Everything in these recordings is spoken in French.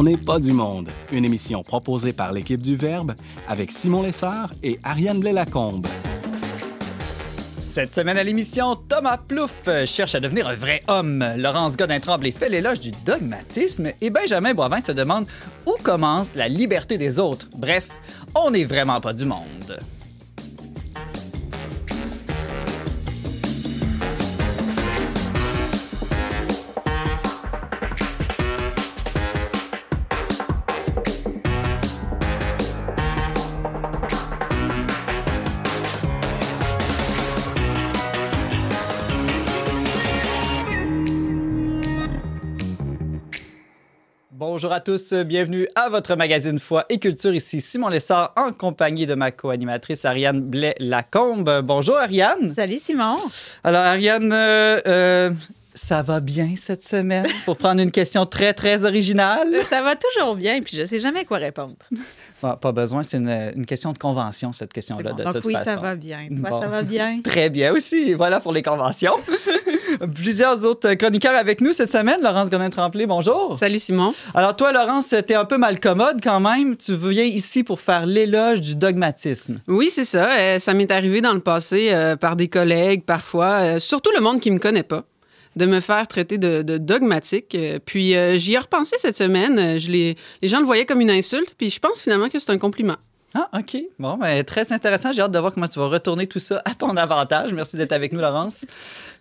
On n'est pas du monde, une émission proposée par l'équipe du Verbe avec Simon Lessard et Ariane Blais-Lacombe. Cette semaine à l'émission, Thomas Plouffe cherche à devenir un vrai homme. Laurence Godin-Tremblay fait l'éloge du dogmatisme et Benjamin Boivin se demande où commence la liberté des autres. Bref, on n'est vraiment pas du monde. Bonjour à tous, bienvenue à votre magazine Foi et Culture. Ici Simon Lessard en compagnie de ma co-animatrice Ariane Blais-Lacombe. Bonjour Ariane. Salut Simon. Alors Ariane, euh, euh, ça va bien cette semaine? Pour prendre une question très très originale? Ça va toujours bien, puis je sais jamais quoi répondre. Bon, pas besoin, c'est une, une, question de convention, cette question-là, bon. de Donc, toute oui, façon. ça va bien. Toi, Bon. ça va bien? Très bien aussi. Voilà pour les conventions. Plusieurs autres chroniqueurs avec nous cette semaine. Laurence Godin-Tremblay, bonjour. Salut Simon. Alors toi, Laurence, t'es un peu mal commode quand même. Tu viens ici pour faire l'éloge du dogmatisme. Oui, c'est ça. Euh, ça m'est arrivé dans le passé euh, par des collègues parfois, euh, surtout le monde qui me connaît pas, de me faire traiter de, de dogmatique. Puis euh, j'y ai repensé cette semaine. Je les gens le voyaient comme une insulte, puis je pense finalement que c'est un compliment. Ah, OK. Bon, ben, très intéressant. J'ai hâte de voir comment tu vas retourner tout ça à ton avantage. Merci d'être avec nous, Laurence.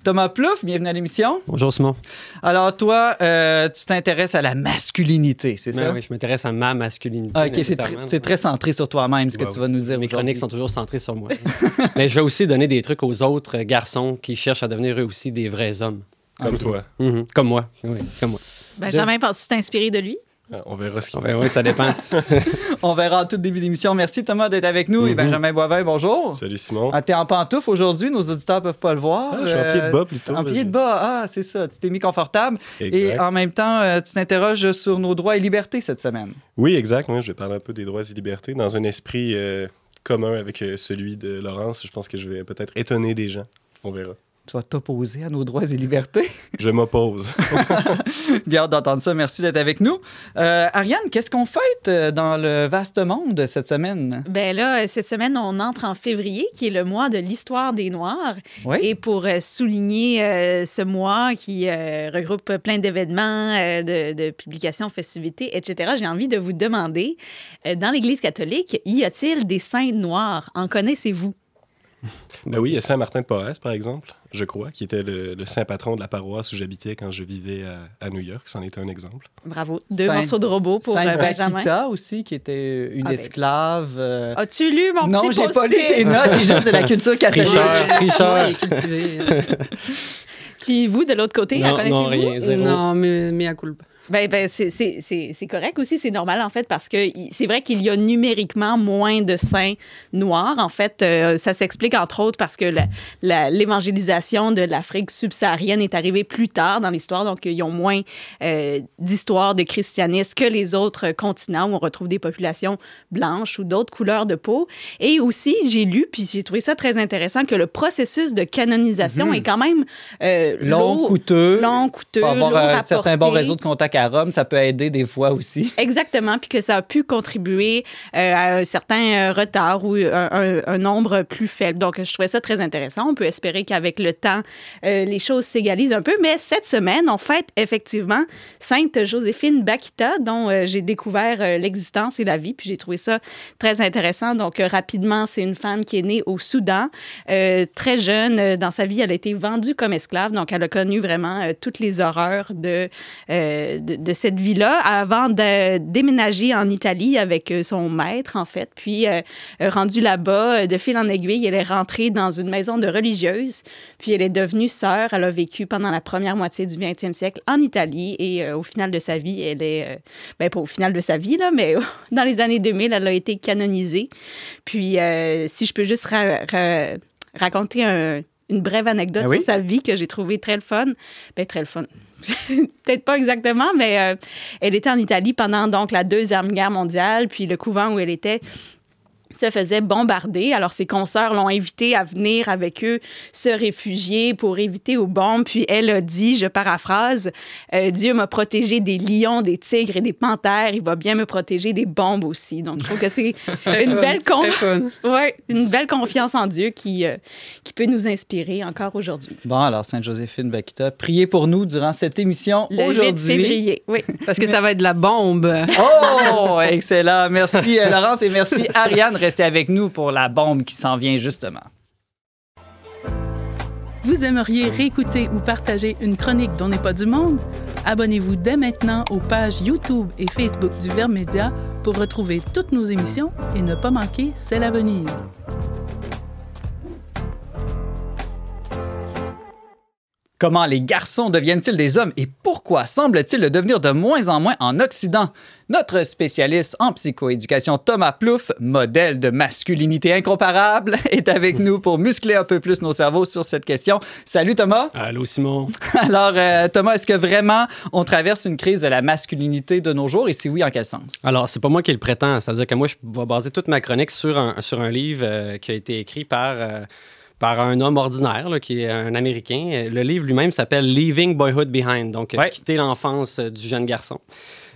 Thomas Plouffe, bienvenue à l'émission. Bonjour Simon. Alors toi, euh, tu t'intéresses à la masculinité, c'est ça? Ben oui, je m'intéresse à ma masculinité. Ah, OK, c'est tr- nécessairement. c'est très centré sur toi-même, ce que Ouais, tu vas oui. nous dire Mes aujourd'hui. chroniques sont toujours centrées sur moi. Mais je vais aussi donner des trucs aux autres garçons qui cherchent à devenir eux aussi des vrais hommes. Comme toi. Mhm. Comme moi. Oui, comme moi. Benjamin, penses-tu t'inspirer de lui? Ah, On verra ce qu'il Ben oui, ça dépend. On verra en tout début d'émission. Merci Thomas d'être avec nous. Et Mhm. Benjamin Boivin, bonjour. Salut Simon. Ah, t'es en pantoufle aujourd'hui, nos auditeurs peuvent pas le voir. Ah, je suis en pied de bas plutôt. En pied de bas, ah, c'est ça. Tu t'es mis confortable. j'ai- Et Exact. en même temps, euh, tu t'interroges sur nos droits et libertés cette semaine. Oui, exact. Moi, je vais parler un peu des droits et libertés dans un esprit euh, commun avec euh, celui de Laurence. Je pense que je vais peut-être étonner des gens. On verra. Tu vas t'opposer à nos droits et libertés. Je m'oppose. Bien hâte d'entendre ça. Merci d'être avec nous. Euh, Ariane, qu'est-ce qu'on fête euh, dans le vaste monde cette semaine? Ben là, cette semaine, on entre en février, qui est le mois de l'histoire des Noirs. Oui. Et pour euh, souligner euh, ce mois qui euh, regroupe plein d'événements, euh, de, de publications, festivités, etc., j'ai envie de vous demander, euh, dans l'Église catholique, y a-t-il des saints noirs? En connaissez-vous? Ben oui, il y a Saint-Martin de Porres, par exemple, je crois, qui était le, le saint patron de la paroisse où j'habitais quand je vivais à, à New York. C'en était un exemple. Bravo. Deux morceaux de robot pour euh, Sainte Benjamin. Bakita aussi, qui était une Ah ben. esclave. euh, As-tu lu mon Non, petit j'ai pas lu tes notes, j'ai juste de la culture catholique. Tricheur, tricheur. Puis vous, de l'autre côté, la Non, connaissez-vous? non, rien, zéro. non, mais, mais à culpa. Ben, ben c'est- c'est c'est- c'est correct aussi, c'est normal en fait, parce que c'est vrai qu'il y a numériquement moins de saints noirs. En fait, euh, ça s'explique entre autres parce que la- la- l'évangélisation de l'Afrique subsaharienne est arrivée plus tard dans l'histoire, donc ils ont moins euh, d'histoire de christianisme que les autres continents où on retrouve des populations blanches ou d'autres couleurs de peau. Et aussi, j'ai lu, puis j'ai trouvé ça très intéressant, que le processus de canonisation Mhm. est quand même euh, Long, lourd, coûteux. long, coûteux, Pour avoir un certain bon réseau de contacts à Rome, ça peut aider des fois aussi. Exactement, puis que ça a pu contribuer euh, à un certain euh, retard ou un, un- nombre plus faible. Donc, je trouvais ça très intéressant. On peut espérer qu'avec le temps, euh, les choses s'égalisent un peu. Mais cette semaine, on fête effectivement Sainte Joséphine Bakita, dont euh, j'ai découvert euh, l'existence et la vie, puis j'ai trouvé ça très intéressant. Donc, euh, rapidement, c'est une femme qui est née au Soudan, euh, très jeune. euh, dans sa vie, elle a été vendue comme esclave, donc elle a connu vraiment euh, toutes les horreurs de, euh, de, cette vie-là avant de déménager en Italie avec euh, son maître, en fait. Puis, euh, euh, rendue là-bas, euh, de fil en aiguille, elle est rentrée dans une maison de religieuse. Puis, elle est devenue sœur. Elle a vécu pendant la première moitié du 20e siècle en Italie. Et au final de sa vie, elle est... ben, pas au final de sa vie, là, mais dans les années 2000, elle a été canonisée. Puis, si je peux juste ra- ra- raconter un- une brève anecdote Ah oui? sur sa vie que j'ai trouvé très le fun. Ben, très le fun. Peut-être pas exactement, mais euh, elle était en Italie pendant donc la Deuxième Guerre mondiale, puis le couvent où elle était se faisait bombarder. Alors, ses consoeurs l'ont invité à venir avec eux se réfugier pour éviter aux bombes. Puis elle a dit, je paraphrase, euh, Dieu m'a protégé des lions, des tigres et des panthères. Il va bien me protéger des bombes aussi. Donc, je trouve que c'est une belle con- très fun. ouais, une belle confiance en Dieu qui, euh, qui peut nous inspirer encore aujourd'hui. Bon, alors, Sainte-Joséphine Bakita, priez pour nous durant cette émission Le 8 aujourd'hui. oui. Parce que ça va être de la bombe. Oh, excellent. Merci, euh, Laurence, et merci, Ariane. Restez avec nous pour la bombe qui s'en vient justement. Vous aimeriez réécouter ou partager une chronique dont n'est pas du monde? Abonnez-vous dès maintenant aux pages YouTube et Facebook du Verbe Média pour retrouver toutes nos émissions et ne pas manquer C'est l'avenir. Comment les garçons deviennent-ils des hommes et pourquoi semble-t-il le devenir de moins en moins en Occident? Notre spécialiste en psychoéducation Thomas Plouffe, modèle de masculinité incomparable, est avec nous pour muscler un peu plus nos cerveaux sur cette question. Salut Thomas. Allô, Simon. Alors euh, Thomas, est-ce que vraiment on traverse une crise de la masculinité de nos jours? Et si oui, en quel sens? Alors, c'est pas moi qui le prétends. C'est-à-dire que moi, je vais baser toute ma chronique sur un, sur un livre euh, qui a été écrit par, euh, par un homme ordinaire, là, qui est un Américain. Le livre lui-même s'appelle Leaving Boyhood Behind, donc Ouais. quitter l'enfance euh, du jeune garçon.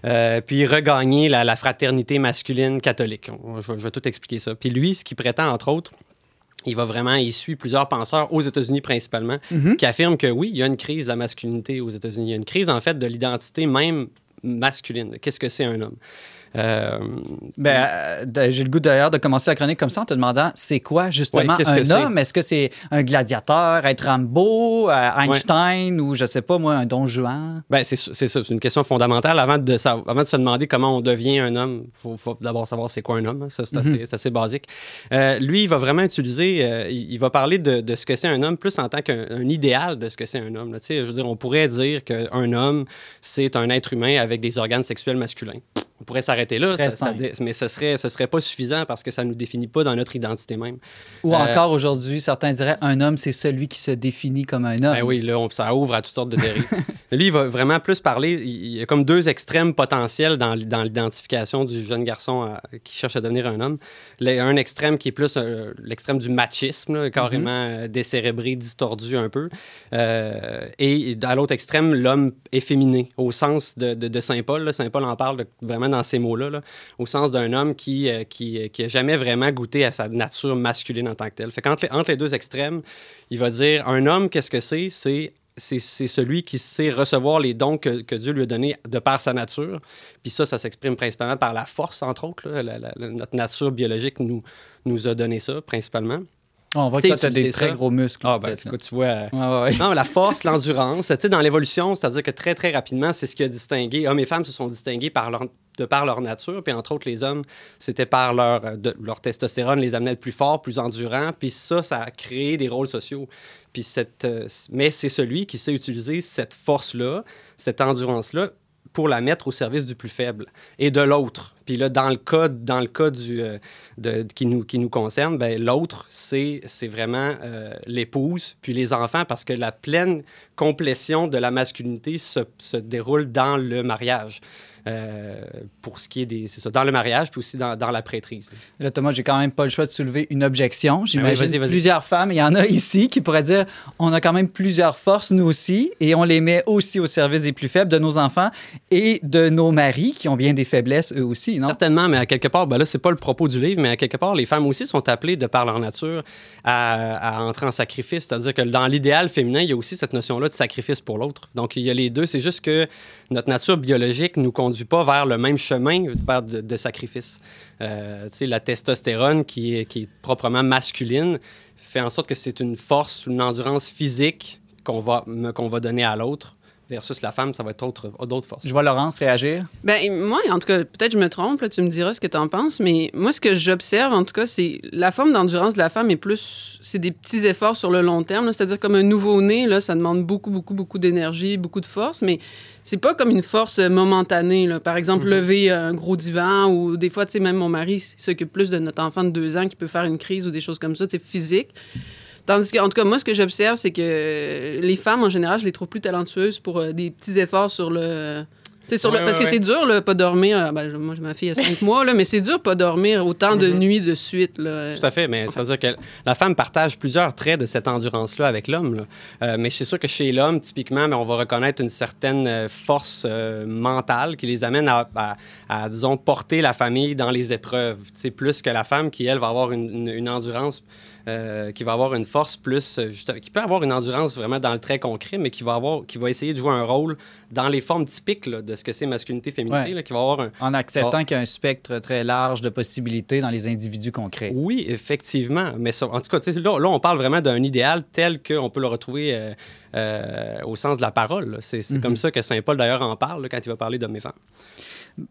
Euh, puis regagner la, la fraternité masculine catholique. On- Je, vais- je vais tout expliquer ça. Puis lui, ce qu'il prétend, entre autres, il va vraiment, il suit plusieurs penseurs aux États-Unis principalement, Mhm. qui affirment que oui, il y a une crise de la masculinité aux États-Unis. Il y a une crise, en fait, de l'identité même masculine. Qu'est-ce que c'est un homme? Euh, Ben, euh, j'ai le goût d'ailleurs de commencer la chronique comme ça en te demandant c'est quoi justement Ouais, un homme? Est-ce que c'est un gladiateur, être Rambo, euh, Einstein ou je sais pas moi, un Don Juan? Ben, c'est ça, c'est une question fondamentale. Avant de, avant de se demander comment on devient un homme, il faut, d'abord savoir c'est quoi un homme. hein. Ça, c'est assez, c'est assez basique. Euh, lui, il va vraiment utiliser, il, il va parler de, de ce que c'est un homme plus en tant qu'un un idéal de ce que c'est un homme. là. Je veux dire, on pourrait dire qu'un homme, c'est un être humain avec des organes sexuels masculins. On pourrait s'arrêter là, ça- ça mais ce serait, ce serait pas suffisant parce que ça nous définit pas dans notre identité même. Ou Euh, encore aujourd'hui, certains diraient un homme, c'est celui qui se définit comme un homme. Ben oui, là, on- ça ouvre à toutes sortes de dérives. Lui, il va vraiment plus parler. Il y a comme deux extrêmes potentiels dans, dans l'identification du jeune garçon à- qui cherche à devenir un homme. Le- un extrême qui est plus euh, l'extrême du machisme, là, carrément euh, décérébré, distordu un peu. Euh, et à l'autre extrême, l'homme efféminé, au sens de, de- de Saint Paul. là. Saint Paul en parle de- vraiment dans ces mots-là, là, au sens d'un homme qui, euh, qui, qui a jamais vraiment goûté à sa nature masculine en tant que telle. Fait qu'entre entre les deux extrêmes, il va dire un homme, qu'est-ce que c'est? C'est c'est celui qui sait recevoir les dons que, que Dieu lui a donnés de par sa nature. Puis ça, ça s'exprime principalement par la force, entre autres. là. La- la- la- notre nature biologique nous, nous a donné ça, principalement. On voit que tu as des très gros muscles. Ah, ben, écoute, tu vois... euh, ouais. non, la force, l'endurance, tu sais, dans l'évolution, c'est-à-dire que très, très rapidement, c'est ce qui a distingué. Hommes et femmes se sont distingués par leur, de par leur nature, puis entre autres, les hommes, c'était par leur, euh, leur testostérone les amenait plus forts, plus endurants, puis ça, ça a créé des rôles sociaux. Puis cette, euh, mais c'est celui qui sait utiliser cette force-là, cette endurance-là, pour la mettre au service du plus faible et de l'autre. Puis là, dans le cas, dans le cas du, euh, de, qui, nous, qui nous concerne, ben, l'autre, c'est vraiment l'épouse, puis les enfants, parce que la pleine complétion de la masculinité se, se déroule dans le mariage. Euh, pour ce qui est des. C'est ça, dans le mariage, puis aussi dans, dans la prêtrise. Là, Thomas, j'ai quand même pas le choix de soulever une objection. J'imagine Ben vas-y, vas-y. plusieurs femmes, il y en a ici, qui pourraient dire on a quand même plusieurs forces, nous aussi, et on les met aussi au service des plus faibles, de nos enfants et de nos maris, qui ont bien des faiblesses eux aussi, non? Certainement, mais à quelque part, ben là, c'est pas le propos du livre, mais à quelque part, les femmes aussi sont appelées, de par leur nature, à, à entrer en sacrifice. C'est-à-dire que dans l'idéal féminin, il y a aussi cette notion-là de sacrifice pour l'autre. Donc, il y a les deux. C'est juste que notre nature biologique nous conduit pas vers le même chemin vers de, de sacrifice. Euh, la testostérone, qui est, qui proprement masculine, fait en sorte que c'est une force, une endurance physique qu'on va, qu'on va donner à l'autre, versus la femme, ça va être autre- d'autres forces. Je vois Laurence réagir. Ben, moi, en tout cas, peut-être je me trompe, là, tu me diras ce que tu en penses, mais moi, ce que j'observe, en tout cas, c'est la forme d'endurance de la femme est plus. C'est des petits efforts sur le long terme. là. C'est-à-dire, comme un nouveau-né, là, ça demande beaucoup, beaucoup, beaucoup d'énergie, beaucoup de force, mais c'est pas comme une force momentanée. là. Par exemple, lever un gros divan ou des fois, tu sais, même mon mari s'occupe plus de notre enfant de deux ans qui peut faire une crise ou des choses comme ça, c'est physique. Tandis que, en tout cas, moi, ce que j'observe, c'est que les femmes, en général, je les trouve plus talentueuses pour euh, des petits efforts sur le, parce ouais, que c'est dur, là, pas dormir. euh, ben, je- moi, j'ai ma fille a cinq mois, là, mais c'est dur pas dormir autant de Mhm. nuits de suite. Là. Tout à fait, mais c'est-à-dire que la femme partage plusieurs traits de cette endurance-là avec l'homme. Euh, mais c'est sûr que chez l'homme, typiquement, mais on va reconnaître une certaine force euh, mentale qui les amène à, à- à, disons, porter la famille dans les épreuves. C'est plus que la femme qui, elle, va avoir une, une- une endurance, euh, qui va avoir une force plus, euh, juste- qui peut avoir une endurance vraiment dans le trait concret, mais qui va, avoir, qui va essayer de jouer un rôle dans les formes typiques là, de ce que c'est masculinité, féminité, Ouais. là, qui va avoir un, En acceptant qu'il y a un spectre très large de possibilités dans les individus concrets. Oui, effectivement. Mais ça- en tout cas, là, là, on parle vraiment d'un idéal tel qu'on peut le retrouver euh, euh, au sens de la parole. C'est Mhm. comme ça que Saint Paul, d'ailleurs, en parle là, quand il va parler d'hommes et femmes.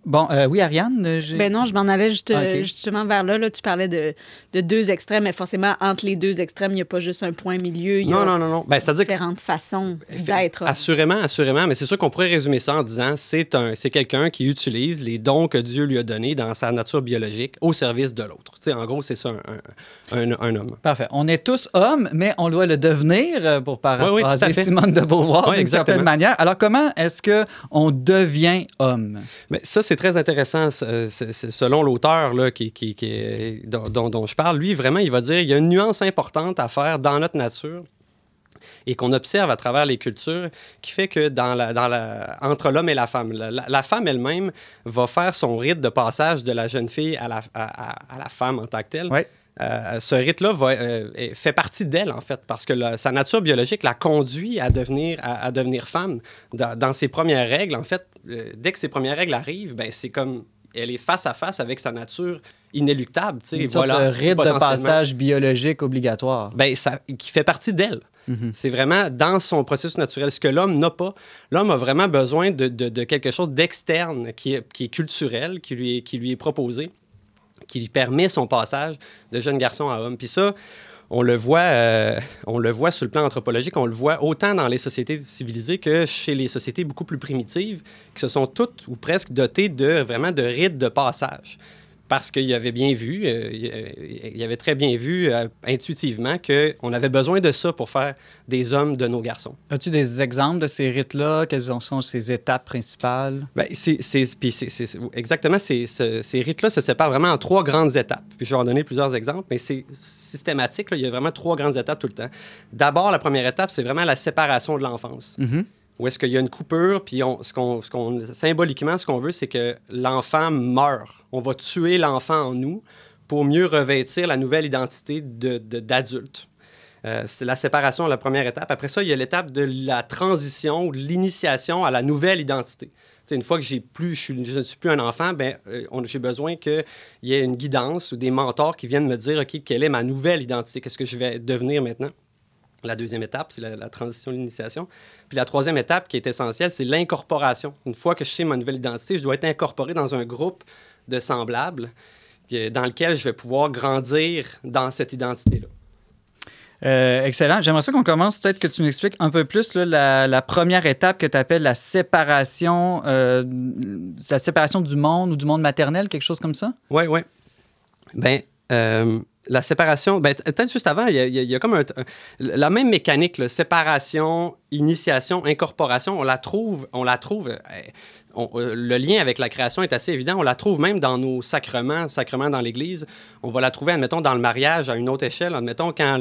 Bon, euh, oui, Ariane, euh, j'ai- Ben non, je m'en allais juste, Ah, justement vers là, là. Tu parlais de, de deux extrêmes, mais forcément, entre les deux extrêmes, il n'y a pas juste un point milieu. Il y Non, a non, non, non. Ben, C'est-à-dire que différentes façons d'être. Assurément, assurément, mais c'est sûr qu'on pourrait résumer ça en disant c'est un, c'est quelqu'un qui utilise les dons que Dieu lui a donnés dans sa nature biologique au service de l'autre. Tu sais, en gros, c'est ça un, un- un- un homme. Parfait. On est tous hommes, mais on doit le devenir, euh, pour paraphraser Oui, oui. Simone de Beauvoir Oui, d'une certaine exactement. manière. Alors, comment est-ce que on devient homme? Mais ça, c'est très intéressant ce- selon l'auteur qui, qui- dont, je parle. Lui, vraiment, il va dire il y a une nuance importante à faire dans notre nature et qu'on observe à travers les cultures qui fait que dans la, entre l'homme et la femme, la, femme elle-même va faire son rite de passage de la jeune fille à la femme en tant que telle. Ouais. Euh, ce rite-là euh, fait partie d'elle, en fait, parce que la- sa nature biologique la conduit à devenir, à, à devenir femme. Dans, dans ses premières règles, en fait, euh, dès que ses premières règles arrivent, ben, c'est comme elle est face à face avec sa nature inéluctable. Une sorte voilà, de rite de passage biologique obligatoire. Ben, ça, qui fait partie d'elle. Mhm. C'est vraiment dans son processus naturel. Ce que l'homme n'a pas. L'homme a vraiment besoin de, de- de quelque chose d'externe qui est, qui est culturel, qui lui est, qui lui est proposé, qui lui permet son passage de jeune garçon à homme. Puis ça, on le voit, euh, on le voit sur le plan anthropologique, on le voit autant dans les sociétés civilisées que chez les sociétés beaucoup plus primitives, qui se sont toutes ou presque dotées de vraiment de rites de passage. Parce qu'il avait bien vu, euh, il y avait très bien vu euh, intuitivement qu'on avait besoin de ça pour faire des hommes de nos garçons. As-tu des exemples de ces rites-là? Quelles en sont ces étapes principales? Ben, c'est, exactement, ces, ce- ces rites-là se séparent vraiment en trois grandes étapes. Puis je vais en donner plusieurs exemples, mais c'est systématique. là. il y a vraiment trois grandes étapes tout le temps. D'abord, la première étape, c'est vraiment la séparation de l'enfance. Mhm. Où est-ce qu'il y a une coupure, puis ce qu'on, symboliquement, ce qu'on veut, c'est que l'enfant meurt. On va tuer l'enfant en nous pour mieux revêtir la nouvelle identité de, de- d'adulte. Euh, c'est la séparation, la première étape. Après ça, il y a l'étape de la transition de l'initiation à la nouvelle identité. Tu sais, une fois que j'ai plus, je, ne suis plus un enfant, ben, euh, j'ai besoin qu'il y ait une guidance ou des mentors qui viennent me dire, OK, quelle est ma nouvelle identité? Qu'est-ce que je vais devenir maintenant? La deuxième étape, c'est la, la transition, l'initiation. Puis la troisième étape qui est essentielle, c'est l'incorporation. Une fois que je sais ma nouvelle identité, je dois être incorporé dans un groupe de semblables dans lequel je vais pouvoir grandir dans cette identité-là. Euh, excellent. J'aimerais ça qu'on commence. Peut-être que tu nous expliques un peu plus là, la, la première étape que tu appelles la séparation, euh, la séparation du monde ou du monde maternel, quelque chose comme ça? Oui, oui. Ben, euh, la séparation, ben, peut-être juste avant, il y, a- il y comme un, la même mécanique, là, séparation, initiation, incorporation, on la trouve, on la trouve, on- euh, le lien avec la création est assez évident, on la trouve même dans nos sacrements, sacrements dans l'Église, on va la trouver, admettons, dans le mariage à une autre échelle, admettons, quand,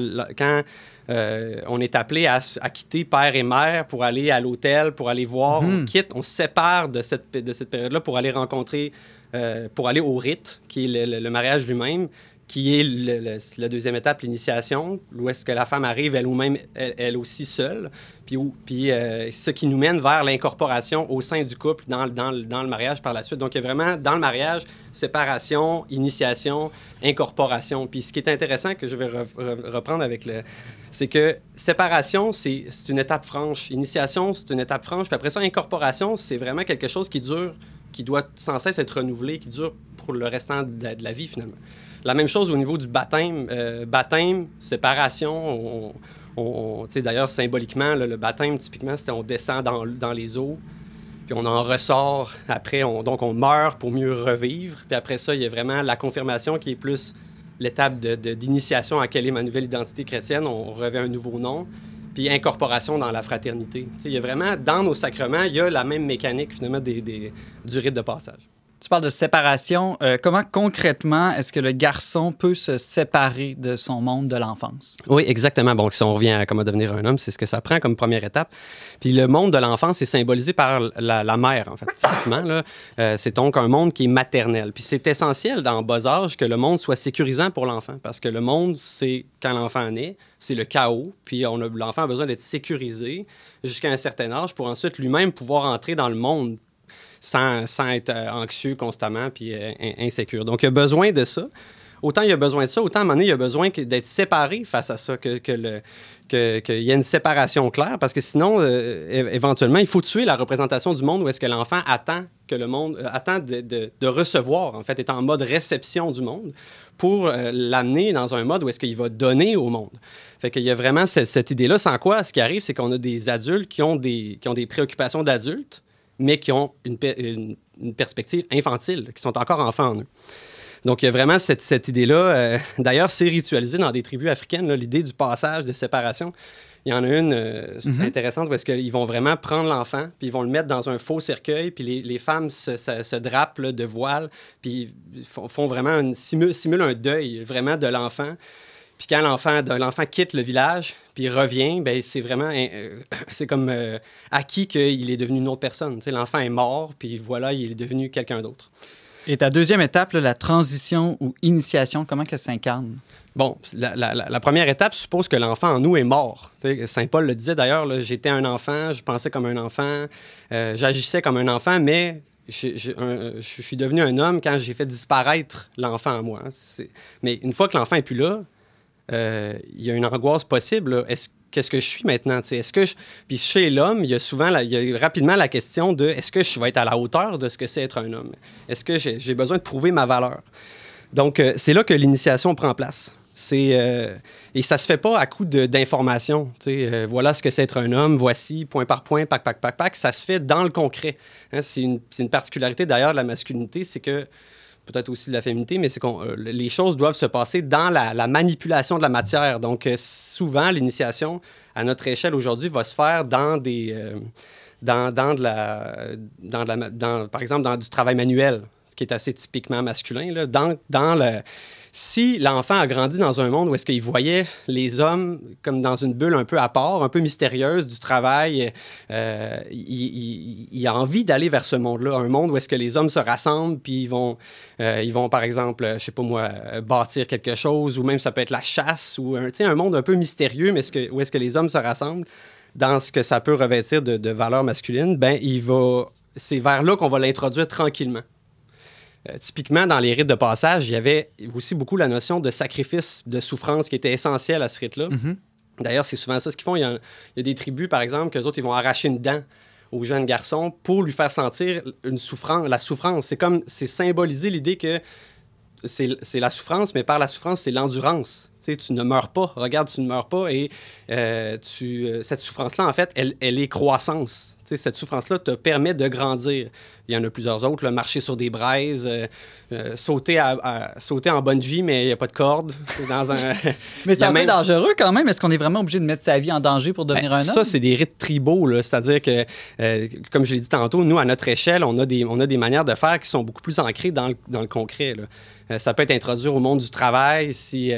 euh, on est appelé à, quitter père et mère pour aller à l'hôtel, pour aller voir, on quitte, on se sépare de cette, de cette période-là pour aller rencontrer, euh, pour aller au rite, qui est le, le- le mariage lui-même, qui est la deuxième étape, l'initiation, où est-ce que la femme arrive elle, même elle, aussi seule, puis, puis euh, ce qui nous mène vers l'incorporation au sein du couple dans, dans, dans le mariage par la suite. Donc, il y a vraiment, dans le mariage, séparation, initiation, incorporation. Puis ce qui est intéressant, que je vais re- re- reprendre avec le... C'est que séparation, c'est une étape franche. Initiation, c'est une étape franche. Puis après ça, incorporation, c'est vraiment quelque chose qui dure, qui doit sans cesse être renouvelé, qui dure pour le restant de la vie, finalement. La même chose au niveau du baptême. Euh, baptême, séparation, on, d'ailleurs, symboliquement, le baptême, typiquement, c'était on descend dans, les eaux, puis on en ressort. Après, on, donc on meurt pour mieux revivre. Puis après ça, il y a vraiment la confirmation qui est plus l'étape d'initiation à quelle est ma nouvelle identité chrétienne. On revêt un nouveau nom. puis incorporation dans la fraternité. Il y a vraiment, dans nos sacrements, il y a la même mécanique, finalement, du rite de passage. Tu parles de séparation. Euh, comment concrètement est-ce que le garçon peut se séparer de son monde de l'enfance? Oui, exactement. Bon, si on revient à comment devenir un homme, c'est ce que ça prend comme première étape. Puis le monde de l'enfance est symbolisé par la, mère, en fait, typiquement. Euh, c'est donc un monde qui est maternel. Puis c'est essentiel dans bas âge que le monde soit sécurisant pour l'enfant, parce que le monde, c'est quand l'enfant naît, c'est le chaos. Puis l'enfant a besoin d'être sécurisé jusqu'à un certain âge pour ensuite lui-même pouvoir entrer dans le monde sans, être euh, anxieux constamment puis euh, in- insécure. Donc, il a besoin de ça. Autant il a besoin de ça, autant à un moment donné, il a besoin d'être séparé face à ça, que, que qu'il y ait une séparation claire, parce que sinon, euh, éventuellement, il faut tuer la représentation du monde où est-ce que l'enfant attend que le monde attend de, recevoir, en fait, est en mode réception du monde pour l'amener dans un mode où est-ce qu'il va donner au monde. Fait qu'il y a vraiment cette, cette idée-là, sans quoi, ce qui arrive, c'est qu'on a des adultes qui ont des, qui ont des préoccupations d'adultes, mais qui ont une, pe- une- une perspective infantile, qui sont encore enfants en eux. Donc, il y a vraiment cette, cette idée-là. euh, D'ailleurs, c'est ritualisé dans des tribus africaines, l'idée du passage, de séparation. Il y en a une euh, Mhm. intéressante parce qu'ils vont vraiment prendre l'enfant, puis ils vont le mettre dans un faux cercueil, puis les, les femmes se, se- se drapent là, de voile, puis font, font vraiment une, simulent, simulent un deuil vraiment de l'enfant. Puis quand l'enfant, quitte le village, puis il revient, ben c'est vraiment, euh, c'est comme euh, acquis qu'il est devenu une autre personne. L'enfant est mort, puis voilà, il est devenu quelqu'un d'autre. Et ta deuxième étape, là, la transition ou initiation, comment que ça s'incarne? Bon, la, la- la- la première étape suppose que l'enfant en nous est mort. Saint Paul le disait d'ailleurs, j'étais un enfant, je pensais comme un enfant, euh, j'agissais comme un enfant, mais je, je- un- je suis devenu un homme quand j'ai fait disparaître l'enfant en moi. Mais une fois que l'enfant est plus là, il y a une angoisse possible. Qu'est-ce que je suis maintenant? Puis chez l'homme, il y a souvent, rapidement la question de est-ce que je vais être à la hauteur de ce que c'est être un homme? Est-ce que j'ai besoin de prouver ma valeur? Donc, euh, c'est là que l'initiation prend place. Euh, et ça se fait pas à coup de- d'information. euh, voilà ce que c'est être un homme, voici, point par point, pac, pac, pac, pac. Ça se fait dans le concret. Hein, c'est une particularité d'ailleurs de la masculinité, c'est que, peut-être aussi de la féminité, mais c'est que les choses doivent se passer dans la, la manipulation de la matière. Donc, euh, souvent, l'initiation, à notre échelle aujourd'hui, va se faire dans des. euh, dans, dans de la, dans la- dans- par exemple, dans du travail manuel, ce qui est assez typiquement masculin. Là, dans, dans le, si l'enfant a grandi dans un monde où est-ce qu'il voyait les hommes comme dans une bulle un peu à part, un peu mystérieuse du travail, euh, il, a envie d'aller vers ce monde-là, un monde où est-ce que les hommes se rassemblent, puis ils vont, euh, ils vont par exemple, je sais pas moi, bâtir quelque chose, ou même ça peut être la chasse, ou un, un monde un peu mystérieux, mais est-ce que, où est-ce que les hommes se rassemblent dans ce que ça peut revêtir de, de valeur masculine, ben il va, c'est vers là qu'on va l'introduire tranquillement. Euh, typiquement, dans les rites de passage, il y avait aussi beaucoup la notion de sacrifice, de souffrance qui était essentielle à ce rite-là. Mhm. D'ailleurs, c'est souvent ça ce qu'ils font. Il y, a, il y a des tribus, par exemple, que autres, ils vont arracher une dent au jeune garçon pour lui faire sentir une souffrance, la souffrance. C'est comme, c'est symboliser l'idée que c'est la souffrance, mais par la souffrance, c'est l'endurance. Tu sais, tu ne meurs pas. Regarde, tu ne meurs pas. Et euh, tu, euh, cette souffrance-là, en fait, elle, elle est croissance. Cette souffrance-là te permet de grandir. Il y en a plusieurs autres. là, marcher sur des braises, euh, euh, sauter, à, à- sauter en bungee, mais il n'y a pas de corde. C'est Dans un... Mais c'est un peu même- dangereux quand même. Est-ce qu'on est vraiment obligé de mettre sa vie en danger pour devenir Ben, un ça, homme? c'est des rites tribaux. C'est-à-dire que, euh, comme je l'ai dit tantôt, nous, à notre échelle, on a des, on a des manières de faire qui sont beaucoup plus ancrées dans le, dans le concret. là. Ça peut être introduit au monde du travail si.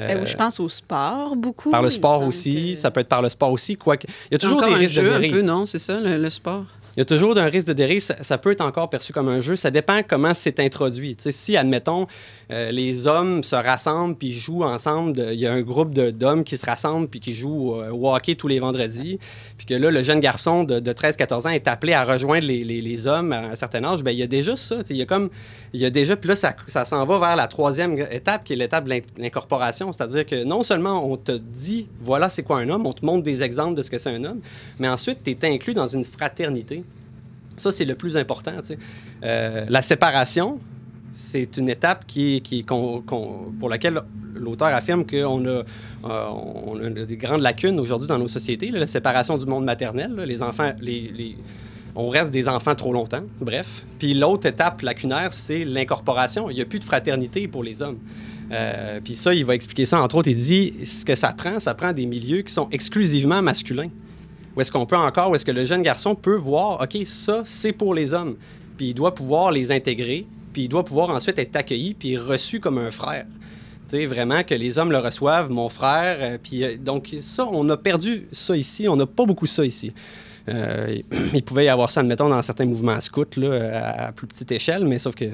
Euh, euh, je pense au sport beaucoup. par le sport aussi, que- ça peut être par le sport aussi. Quoique, il y a toujours des un risques de jeu un peu, non? C'est ça, le, le sport? Il y a toujours un risque de dérive. Ça, peut être encore perçu comme un jeu. Ça dépend comment c'est introduit. Si, admettons, euh, les hommes se rassemblent puis jouent ensemble, il y a un groupe d'hommes qui se rassemblent puis qui jouent euh, au hockey tous les vendredis, puis que là, le jeune garçon de, de 13-14 ans est appelé à rejoindre les, hommes à un certain âge, ben il y a déjà ça. Il y a comme, il y a déjà, puis là, ça, ça s'en va vers la troisième étape, qui est l'étape de l'in- l'incorporation. C'est-à-dire que non seulement on te dit, voilà, c'est quoi un homme, on te montre des exemples de ce que c'est un homme, mais ensuite, tu es inclus dans une fraternité. Ça, c'est le plus important. Euh, la séparation, c'est une étape qui, qui, pour laquelle l'auteur affirme qu'on a, euh, a des grandes lacunes aujourd'hui dans nos sociétés. la séparation du monde maternel, les enfants, les- on reste des enfants trop longtemps, bref. Puis l'autre étape lacunaire, c'est l'incorporation. Il n'y a plus de fraternité pour les hommes. Euh, puis ça, il va expliquer ça, entre autres, il dit, ce que ça prend, ça prend des milieux qui sont exclusivement masculins. Où est-ce qu'on peut encore, où est-ce que le jeune garçon peut voir, OK, ça, c'est pour les hommes. Puis il doit pouvoir les intégrer, puis il doit pouvoir ensuite être accueilli, puis reçu comme un frère. Tu sais, vraiment que les hommes le reçoivent, mon frère. euh, puis euh, donc, ça, on a perdu ça ici. On n'a pas beaucoup ça ici. Euh, il pouvait y avoir ça, admettons, dans certains mouvements scouts, là, à plus petite échelle, mais sauf que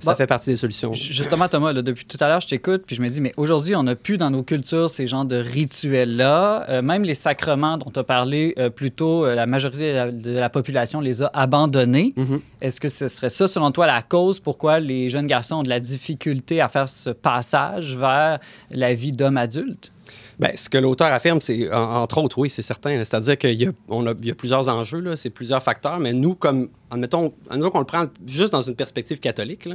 ça Bon. fait partie des solutions. Justement, Thomas, là, depuis tout à l'heure, je t'écoute, puis je me dis, mais aujourd'hui, on n'a plus dans nos cultures ces genres de rituels-là. Euh, même les sacrements dont tu as parlé euh, plus tôt, euh, la majorité de la, de la population les a abandonnés. Mhm. Est-ce que ce serait ça, selon toi, la cause pourquoi les jeunes garçons ont de la difficulté à faire ce passage vers la vie d'homme adulte? Ben, ce que l'auteur affirme, c'est, en- entre autres, oui, c'est certain. C'est-à-dire qu'il y y a plusieurs enjeux, c'est plusieurs facteurs, mais nous, comme, admettons, admettons qu'on le prend juste dans une perspective catholique,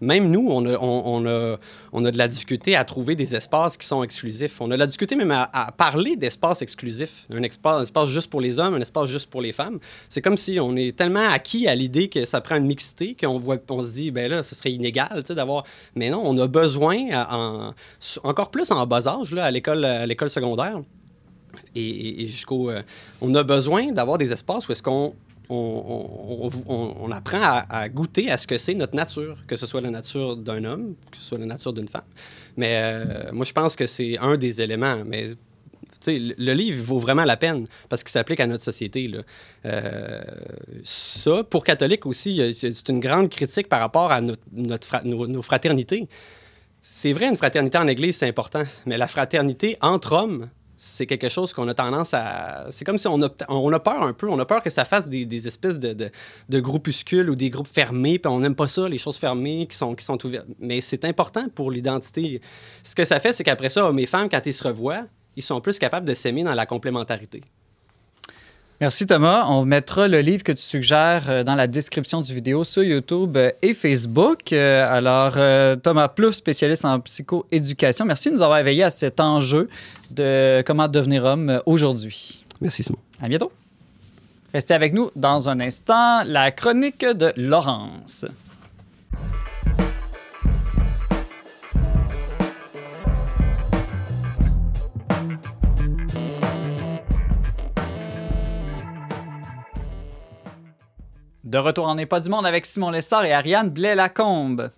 même nous, on a, on, a, on a de la difficulté à trouver des espaces qui sont exclusifs. On a de la difficulté même à, parler d'espaces exclusifs. Un espace, un espace juste pour les hommes, un espace juste pour les femmes. C'est comme si on est tellement acquis à l'idée que ça prend une mixité qu'on voit, on se dit, ben là, ce serait inégal, d'avoir. Mais non, on a besoin, encore plus en bas âge, là, à l'école, secondaire, et jusqu'au. euh, on a besoin d'avoir des espaces où est-ce qu'on. On, apprend à, goûter à ce que c'est notre nature, que ce soit la nature d'un homme, que ce soit la nature d'une femme. Mais euh, moi, je pense que c'est un des éléments. Mais le livre vaut vraiment la peine parce qu'il s'applique à notre société. Euh, ça, pour catholiques aussi, c'est une grande critique par rapport à notre, nos fraternités. C'est vrai, une fraternité en Église, c'est important, mais la fraternité entre hommes, c'est quelque chose qu'on a tendance à... C'est comme si on a, on a peur un peu, on a peur que ça fasse des, espèces de, de, groupuscules ou des groupes fermés, puis on n'aime pas ça, les choses fermées qui sont, qui sont ouvertes. Mais c'est important pour l'identité. Ce que ça fait, c'est qu'après ça, et femmes, quand ils se revoient, ils sont plus capables de s'aimer dans la complémentarité. Merci Thomas. On mettra le livre que tu suggères euh, dans la description du vidéo sur YouTube euh, et Facebook. Euh, Alors, Thomas Plouffe, spécialiste en psychoéducation, merci de nous avoir éveillés à cet enjeu de comment devenir homme aujourd'hui. Merci, Simon. À bientôt. Restez avec nous dans un instant, la chronique de Laurence. De retour en N'est pas du monde avec Simon Lessard et Ariane Blais-Lacombe.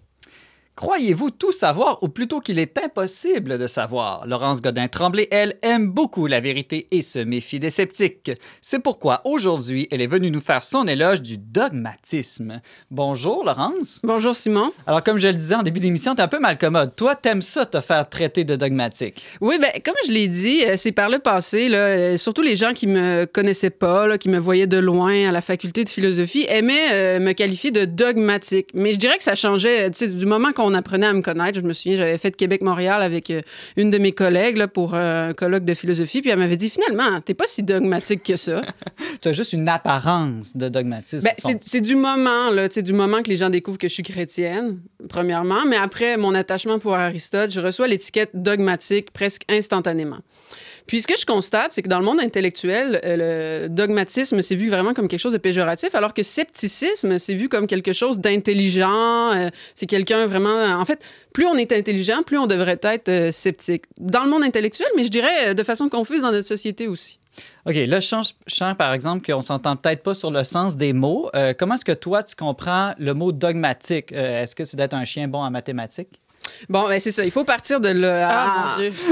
Croyez-vous tout savoir ou plutôt qu'il est impossible de savoir? Laurence Godin-Tremblay, elle, aime beaucoup la vérité et se méfie des sceptiques. C'est pourquoi aujourd'hui, elle est venue nous faire son éloge du dogmatisme. Bonjour, Laurence. Bonjour Simon. Alors, comme je le disais en début d'émission, t'es un peu malcommode. Toi, t'aimes ça te faire traiter de dogmatique? Oui, ben comme je l'ai dit, euh, c'est par le passé, là, euh, surtout les gens qui me connaissaient pas, là, qui me voyaient de loin à la faculté de philosophie, aimaient euh, me qualifier de dogmatique. Mais je dirais que ça changeait, tu sais, du moment qu'on apprenait à me connaître. Je me souviens, j'avais fait Québec-Montréal avec euh, une de mes collègues là, pour euh, un colloque de philosophie, puis elle m'avait dit finalement, t'es pas si dogmatique que ça. T'as juste une apparence de dogmatisme. Ben, c'est- c'est du moment, là, tu sais, du moment que les gens découvrent que je suis chrétienne, premièrement, mais après mon attachement pour Aristote, je reçois l'étiquette dogmatique presque instantanément. Puis ce que je constate, c'est que dans le monde intellectuel, euh, le dogmatisme c'est vu vraiment comme quelque chose de péjoratif, alors que scepticisme c'est vu comme quelque chose d'intelligent. euh, c'est quelqu'un vraiment. En fait, plus on est intelligent, plus on devrait être euh, sceptique. Dans le monde intellectuel, mais je dirais de façon confuse dans notre société aussi. OK, là, je sens, par exemple, qu'on s'entend peut-être pas sur le sens des mots. Comment est-ce que toi, tu comprends le mot dogmatique? Est-ce que c'est d'être un chien bon en mathématiques? Bon, ben c'est ça. Il faut partir de là. Ah, mon Dieu.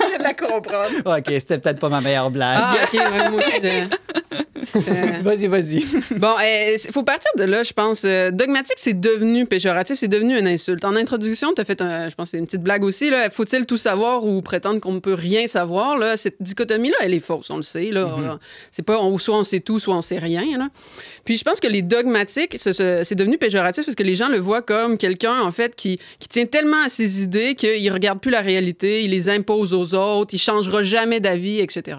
Je viens de la comprendre. OK, c'était peut-être pas ma meilleure blague. Ah, OK, ouais, moi aussi, je- Euh, Vas-y, vas-y. Bon, il faut partir de là, je pense. Euh, dogmatique, c'est devenu péjoratif, c'est devenu une insulte. En introduction, tu as fait, un, je pense, une petite blague aussi. Là. Faut-il tout savoir ou prétendre qu'on ne peut rien savoir? Là? Cette dichotomie-là, elle est fausse, on le sait. Là. Mm-hmm. C'est pas on- soit on sait tout, soit on sait rien. Là. Puis je pense que les dogmatiques, ce- ce- c'est devenu péjoratif parce que les gens le voient comme quelqu'un, en fait, qui, qui tient tellement à ses idées qu'il regarde plus la réalité, il les impose aux autres, il changera jamais d'avis, etc.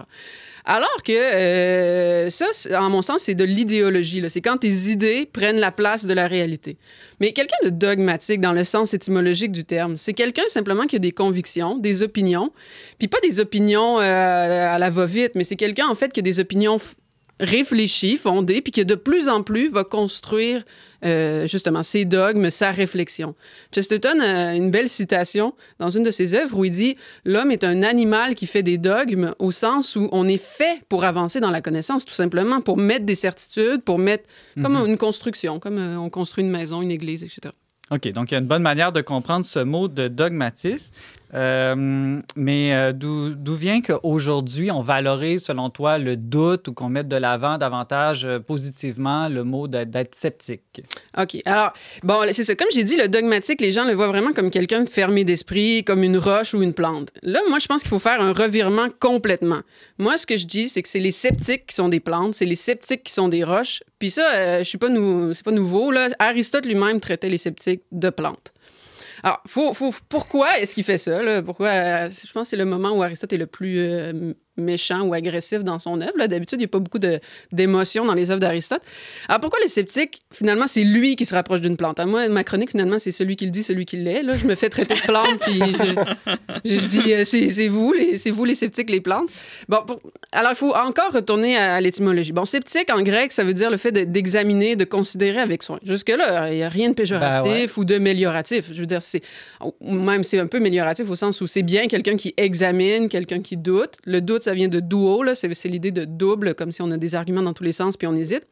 Alors que euh, ça, en mon sens, c'est de l'idéologie. C'est quand tes idées prennent la place de la réalité. Mais quelqu'un de dogmatique dans le sens étymologique du terme, c'est quelqu'un simplement qui a des convictions, des opinions, puis pas des opinions euh, à la va-vite, mais c'est quelqu'un en fait qui a des opinions f- réfléchi, fondé, puis qui de plus en plus va construire euh, justement ses dogmes, sa réflexion. Chesterton a une belle citation dans une de ses œuvres où il dit L'homme est un animal qui fait des dogmes au sens où on est fait pour avancer dans la connaissance, tout simplement, pour mettre des certitudes, pour mettre comme une construction, comme euh, on construit une maison, une église, etc. OK, donc il y a une bonne manière de comprendre ce mot de dogmatisme. Euh, mais euh, d'où vient qu'aujourd'hui, on valorise, selon toi, le doute ou qu'on mette de l'avant davantage euh, positivement le mot d'être sceptique? OK. Alors, bon, c'est ça. Comme j'ai dit, le dogmatique, les gens le voient vraiment comme quelqu'un fermé d'esprit, comme une roche ou une plante. Là, moi, je pense qu'il faut faire un revirement complètement. Moi, ce que je dis, c'est que c'est les sceptiques qui sont des plantes, c'est les sceptiques qui sont des roches. Puis ça, euh, je suis pas pas nouveau. Là. Aristote lui-même traitait les sceptiques de plantes. Alors, faut, faut, pourquoi est-ce qu'il fait ça? Là? Pourquoi? euh, je pense que c'est le moment où Aristote est le plus euh, méchant ou agressif dans son œuvre. D'habitude, il n'y a pas beaucoup d'émotions dans les œuvres d'Aristote. Alors, pourquoi le sceptique, finalement, c'est lui qui se rapproche d'une plante? Moi, ma chronique, finalement, c'est celui qui le dit, celui qui l'est. Là, je me fais traiter de plante, puis je, je- je dis, euh, c'est vous, les, c'est vous, les sceptiques, les plantes. Bon, pour- alors, il faut encore retourner à, à l'étymologie. Bon, sceptique, en grec, ça veut dire le fait de- d'examiner, de, considérer avec soin. Jusque-là, il n'y a rien de péjoratif Ben ouais. ou de mélioratif. Je veux dire, c'est même c'est un peu mélioratif au sens où c'est bien quelqu'un qui examine, quelqu'un qui doute. Le doute, ça vient de duo, là, c'est c'est l'idée de double, comme si on a des arguments dans tous les sens puis on hésite.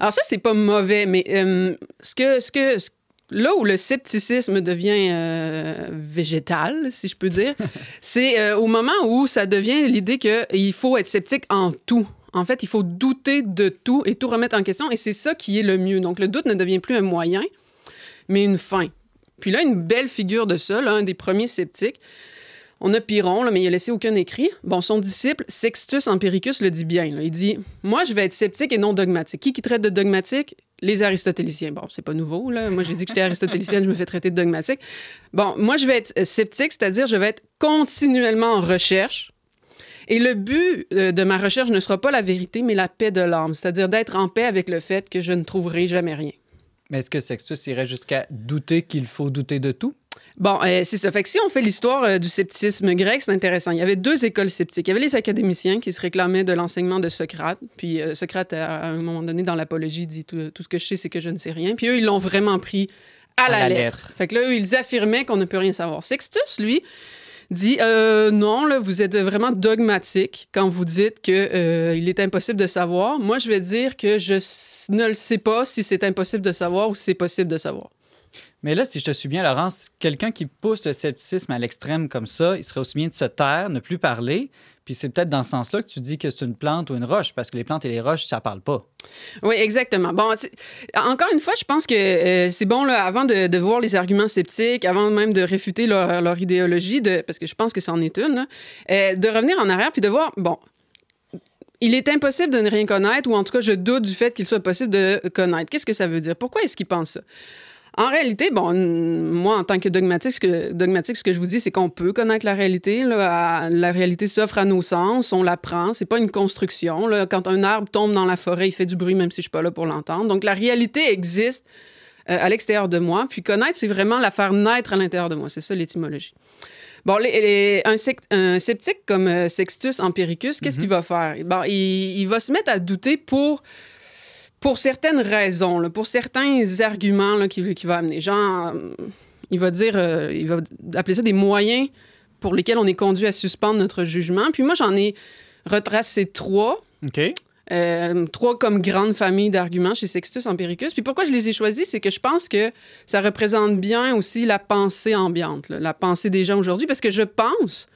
Alors ça, c'est pas mauvais, mais euh, ce que, ce que, ce- là où le scepticisme devient euh, végétal, si je peux dire, c'est euh, au moment où ça devient l'idée qu'il faut être sceptique en tout. En fait, il faut douter de tout et tout remettre en question, et c'est ça qui est le mieux. Donc, le doute ne devient plus un moyen, mais une fin. Puis là, une belle figure de ça, là, un des premiers sceptiques, on a Pyrrhon, là, mais il a laissé aucun écrit. Bon, son disciple, Sextus Empiricus, le dit bien. Il dit Moi, je vais être sceptique et non dogmatique. Qui qui traite de dogmatique? Les aristotéliciens. Bon, c'est pas nouveau, là. Moi, j'ai dit que j'étais aristotélicienne, je me fais traiter de dogmatique. Bon, moi, je vais être euh, sceptique, c'est-à-dire je vais être continuellement en recherche. Et le but euh, de ma recherche ne sera pas la vérité, mais la paix de l'âme, c'est-à-dire d'être en paix avec le fait que je ne trouverai jamais rien. Mais est-ce que Sextus irait jusqu'à douter qu'il faut douter de tout? Bon, euh, c'est ça. Fait que si on fait l'histoire euh, du scepticisme grec, c'est intéressant. Il y avait deux écoles sceptiques. Il y avait les académiciens qui se réclamaient de l'enseignement de Socrate. Puis euh, Socrate, à, à un moment donné, dans l'Apologie, dit tout, tout ce que je sais, c'est que je ne sais rien. Puis eux, ils l'ont vraiment pris à, la, la lettre. lettre. Fait que là, eux, ils affirmaient qu'on ne peut rien savoir. Sextus, lui, dit euh, non, là, vous êtes vraiment dogmatique quand vous dites que euh, il est impossible de savoir. Moi, je vais dire que je ne le sais pas si c'est impossible de savoir ou si c'est possible de savoir. Mais là, si je te suis bien, Laurence, quelqu'un qui pousse le scepticisme à l'extrême comme ça, il serait aussi bien de se taire, ne plus parler. Puis c'est peut-être dans ce sens-là que tu dis que c'est une plante ou une roche, parce que les plantes et les roches, ça parle pas. Oui, exactement. Bon, encore une fois, je pense que euh, c'est bon, là, avant de, voir les arguments sceptiques, avant même de réfuter leur, idéologie, parce que je pense que c'en est une, euh, de revenir en arrière puis de voir, bon, il est impossible de ne rien connaître, ou en tout cas, je doute du fait qu'il soit possible de connaître. Qu'est-ce que ça veut dire? Pourquoi est-ce qu'il pense ça? En réalité, bon, moi, en tant que dogmatique, ce que, dogmatique, ce que je vous dis, c'est qu'on peut connaître la réalité. là. La réalité s'offre à nos sens, on l'apprend. C'est pas une construction. là. Quand un arbre tombe dans la forêt, il fait du bruit, même si je suis pas là pour l'entendre. Donc, la réalité existe euh, à l'extérieur de moi. Puis connaître, c'est vraiment la faire naître à l'intérieur de moi. C'est ça l'étymologie. Bon, les- les- un, sceptique comme euh, Sextus Empiricus, qu'est-ce qu'il va faire? Bon, il, il va se mettre à douter pour, pour certaines raisons, là, pour certains arguments là, qu'il qu'il va amener. Genre, euh, il va dire, euh, il va appeler ça des moyens pour lesquels on est conduit à suspendre notre jugement. Puis moi, j'en ai retracé trois. OK? Euh, trois comme grande famille d'arguments chez Sextus Empiricus. Puis pourquoi je les ai choisis, c'est que je pense que ça représente bien aussi la pensée ambiante, là, la pensée des gens aujourd'hui, parce que je pense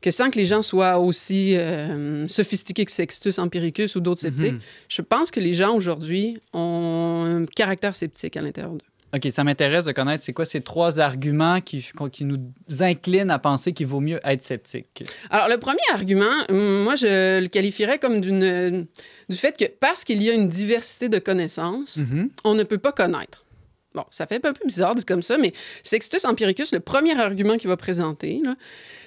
que sans que les gens soient aussi euh, sophistiqués que Sextus Empiricus ou d'autres sceptiques, je pense que les gens aujourd'hui ont un caractère sceptique à l'intérieur d'eux. OK, ça m'intéresse de connaître c'est quoi ces trois arguments qui, qui nous inclinent à penser qu'il vaut mieux être sceptique? Alors, le premier argument, hum, moi, je le qualifierais comme d'une, du fait que parce qu'il y a une diversité de connaissances, on ne peut pas connaître. Bon, ça fait un peu bizarre dit comme ça, mais Sextus Empiricus, le premier argument qu'il va présenter,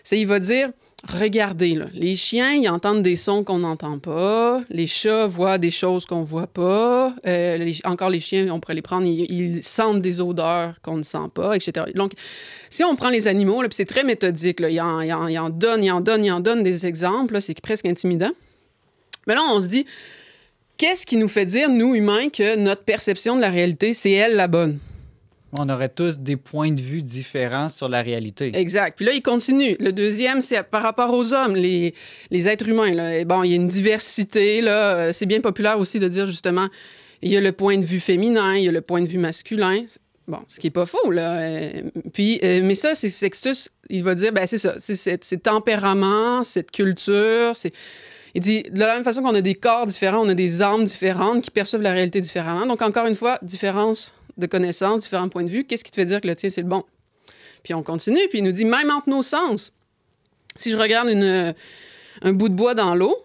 c'est il va dire Regardez, les chiens, ils entendent des sons qu'on n'entend pas. Les chats voient des choses qu'on voit pas. Euh, encore les chiens, on pourrait les prendre, ils, ils sentent des odeurs qu'on ne sent pas, etc. Donc, si on prend les animaux, puis c'est très méthodique, là, en, il en- il en donne, il en donne, il en donne des exemples, c'est presque intimidant. Mais là, on se dit, qu'est-ce qui nous fait dire, nous, humains, que notre perception de la réalité, c'est elle la bonne? On aurait tous des points de vue différents sur la réalité. Exact. Puis là, il continue. Le deuxième, c'est par rapport aux hommes, les, les êtres humains. Bon, il y a une diversité. Là. Euh, C'est bien populaire aussi de dire justement, il y a le point de vue féminin, il y a le point de vue masculin. Bon, ce qui est pas faux, là. Euh, Puis, euh, mais ça, c'est Sextus, il va dire, ben c'est ça, c'est c'est- c'est tempérament, cette culture, c'est... Il dit, de la même façon qu'on a des corps différents, on a des âmes différentes qui perçoivent la réalité différemment. Donc, encore une fois, différence de connaissances, différents points de vue. Qu'est-ce qui te fait dire que le tien, c'est le bon? Puis on continue, puis il nous dit, même entre nos sens, si je regarde une, un bout de bois dans l'eau,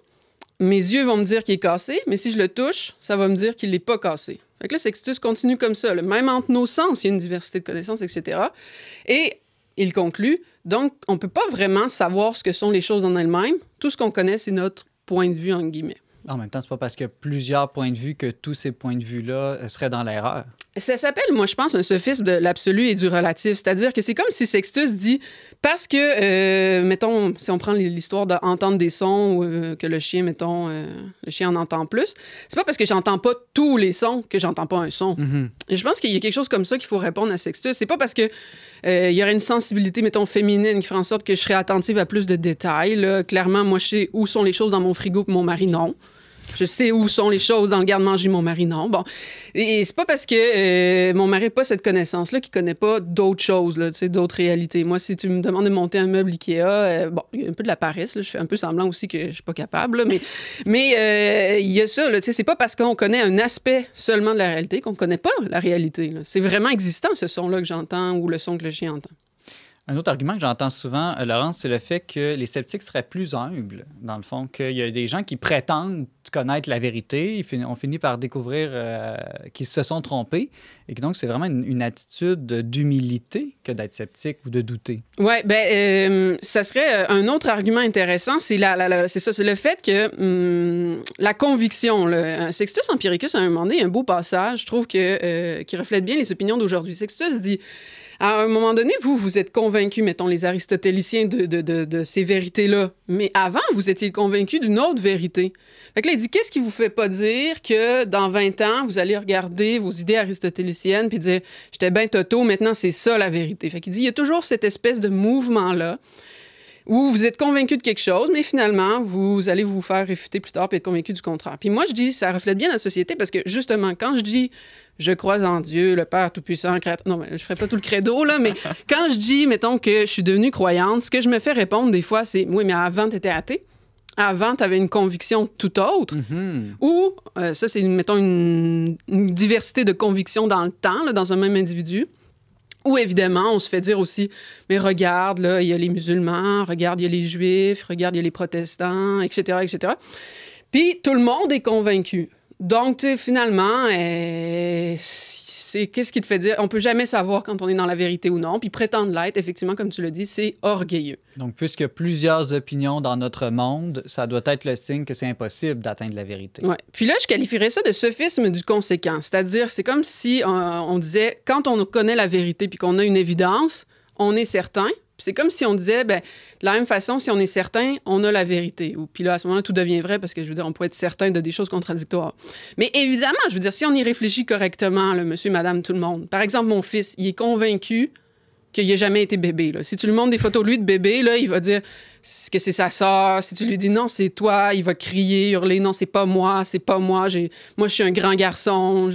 mes yeux vont me dire qu'il est cassé, mais si je le touche, ça va me dire qu'il n'est pas cassé. Fait que là, Sextus continue comme ça. là. Même entre nos sens, il y a une diversité de connaissances, etc. Et il conclut, donc, on ne peut pas vraiment savoir ce que sont les choses en elles-mêmes. Tout ce qu'on connaît, c'est notre point de vue, en guillemets. En même temps, c'est pas parce qu'il y a plusieurs points de vue que tous ces points de vue-là euh, seraient dans l'erreur. Ça s'appelle, moi, je pense, un sophisme de l'absolu et du relatif. C'est-à-dire que c'est comme si Sextus dit, parce que, euh, mettons, si on prend l'histoire d'entendre des sons ou euh, que le chien, mettons, euh, le chien en entend plus, c'est pas parce que j'entends pas tous les sons que j'entends pas un son. Et je pense qu'il y a quelque chose comme ça qu'il faut répondre à Sextus. C'est pas parce que il y aurait une sensibilité, mettons, féminine qui ferait en sorte que je serais attentive à plus de détails. là. Clairement, moi, je sais où sont les choses dans mon frigo que mon mari, non. Je sais où sont les choses dans le garde-manger, mon mari, non. Bon. Et, c'est pas parce que euh, mon mari n'a pas cette connaissance-là qu'il connaît pas d'autres choses, là, d'autres réalités. Moi, si tu me demandes de monter un meuble Ikea, euh, bon, il y a un peu de la paresse, là. Je fais un peu semblant aussi que je suis pas capable, mais, mais euh, il y a ça, là, c'est pas parce qu'on connaît un aspect seulement de la réalité qu'on connaît pas la réalité. C'est vraiment existant, ce son-là que j'entends ou le son que le chien entend. Un autre argument que j'entends souvent, euh, Laurence, c'est le fait que les sceptiques seraient plus humbles, dans le fond, qu'il y a des gens qui prétendent connaître la vérité, on finit par découvrir euh, qu'ils se sont trompés, et que donc c'est vraiment une, attitude d'humilité que d'être sceptique ou de douter. Ouais, ben euh, ça serait un autre argument intéressant, c'est ça, c'est le fait que hum, la conviction. Là, Sextus Empiricus à un moment donné, un beau passage, je trouve qui reflète bien les opinions d'aujourd'hui. Sextus dit. À un moment donné, vous, vous êtes convaincu, mettons, les aristotéliciens de, ces vérités-là. Mais avant, vous étiez convaincu d'une autre vérité. Fait que là, il dit, qu'est-ce qui vous fait pas dire que dans 20 ans, vous allez regarder vos idées aristotéliciennes puis dire, j'étais bien toto, maintenant c'est ça la vérité. Fait qu'il dit, il y a toujours cette espèce de mouvement-là où vous êtes convaincu de quelque chose, mais finalement, vous allez vous faire réfuter plus tard puis être convaincu du contraire. Puis moi, je dis, ça reflète bien la société parce que justement, quand je dis je crois en Dieu, le Père Tout-Puissant, créateur. Non, mais je ferai pas tout le credo, là, mais quand je dis, mettons, que je suis devenue croyante, ce que je me fais répondre des fois, c'est Oui, mais avant, tu étais athée. Avant, tu avais une conviction tout autre. Ou, euh, ça, c'est, mettons, une, une diversité de convictions dans le temps, là, dans un même individu. Ou évidemment, on se fait dire aussi, mais regarde, là, il y a les musulmans, regarde, il y a les juifs, regarde, il y a les protestants, etc., etc. Puis tout le monde est convaincu. Donc, tu finalement, euh, c'est qu'est-ce qui te fait dire? On peut jamais savoir quand on est dans la vérité ou non. Puis prétendre l'être, effectivement, comme tu le dis, c'est orgueilleux. Donc, puisqu'il y a plusieurs opinions dans notre monde, ça doit être le signe que c'est impossible d'atteindre la vérité. Ouais. Puis là, je qualifierais ça de sophisme du conséquent. C'est-à-dire, c'est comme si euh, on disait, quand on connaît la vérité puis qu'on a une évidence, on est certain. C'est comme si on disait, ben, de la même façon, si on est certain, on a la vérité. Ou puis là, à ce moment-là, tout devient vrai parce que je veux dire, on peut être certain de des choses contradictoires. Mais évidemment, je veux dire, si on y réfléchit correctement, le monsieur, madame, tout le monde. Par exemple, mon fils, il est convaincu qu'il n'a jamais été bébé. Si tu lui montres des photos lui de bébé, là, il va dire que c'est sa sœur. Si tu lui dis non, c'est toi, il va crier, hurler non, c'est pas moi, c'est pas moi. J'ai, moi, je suis un grand garçon.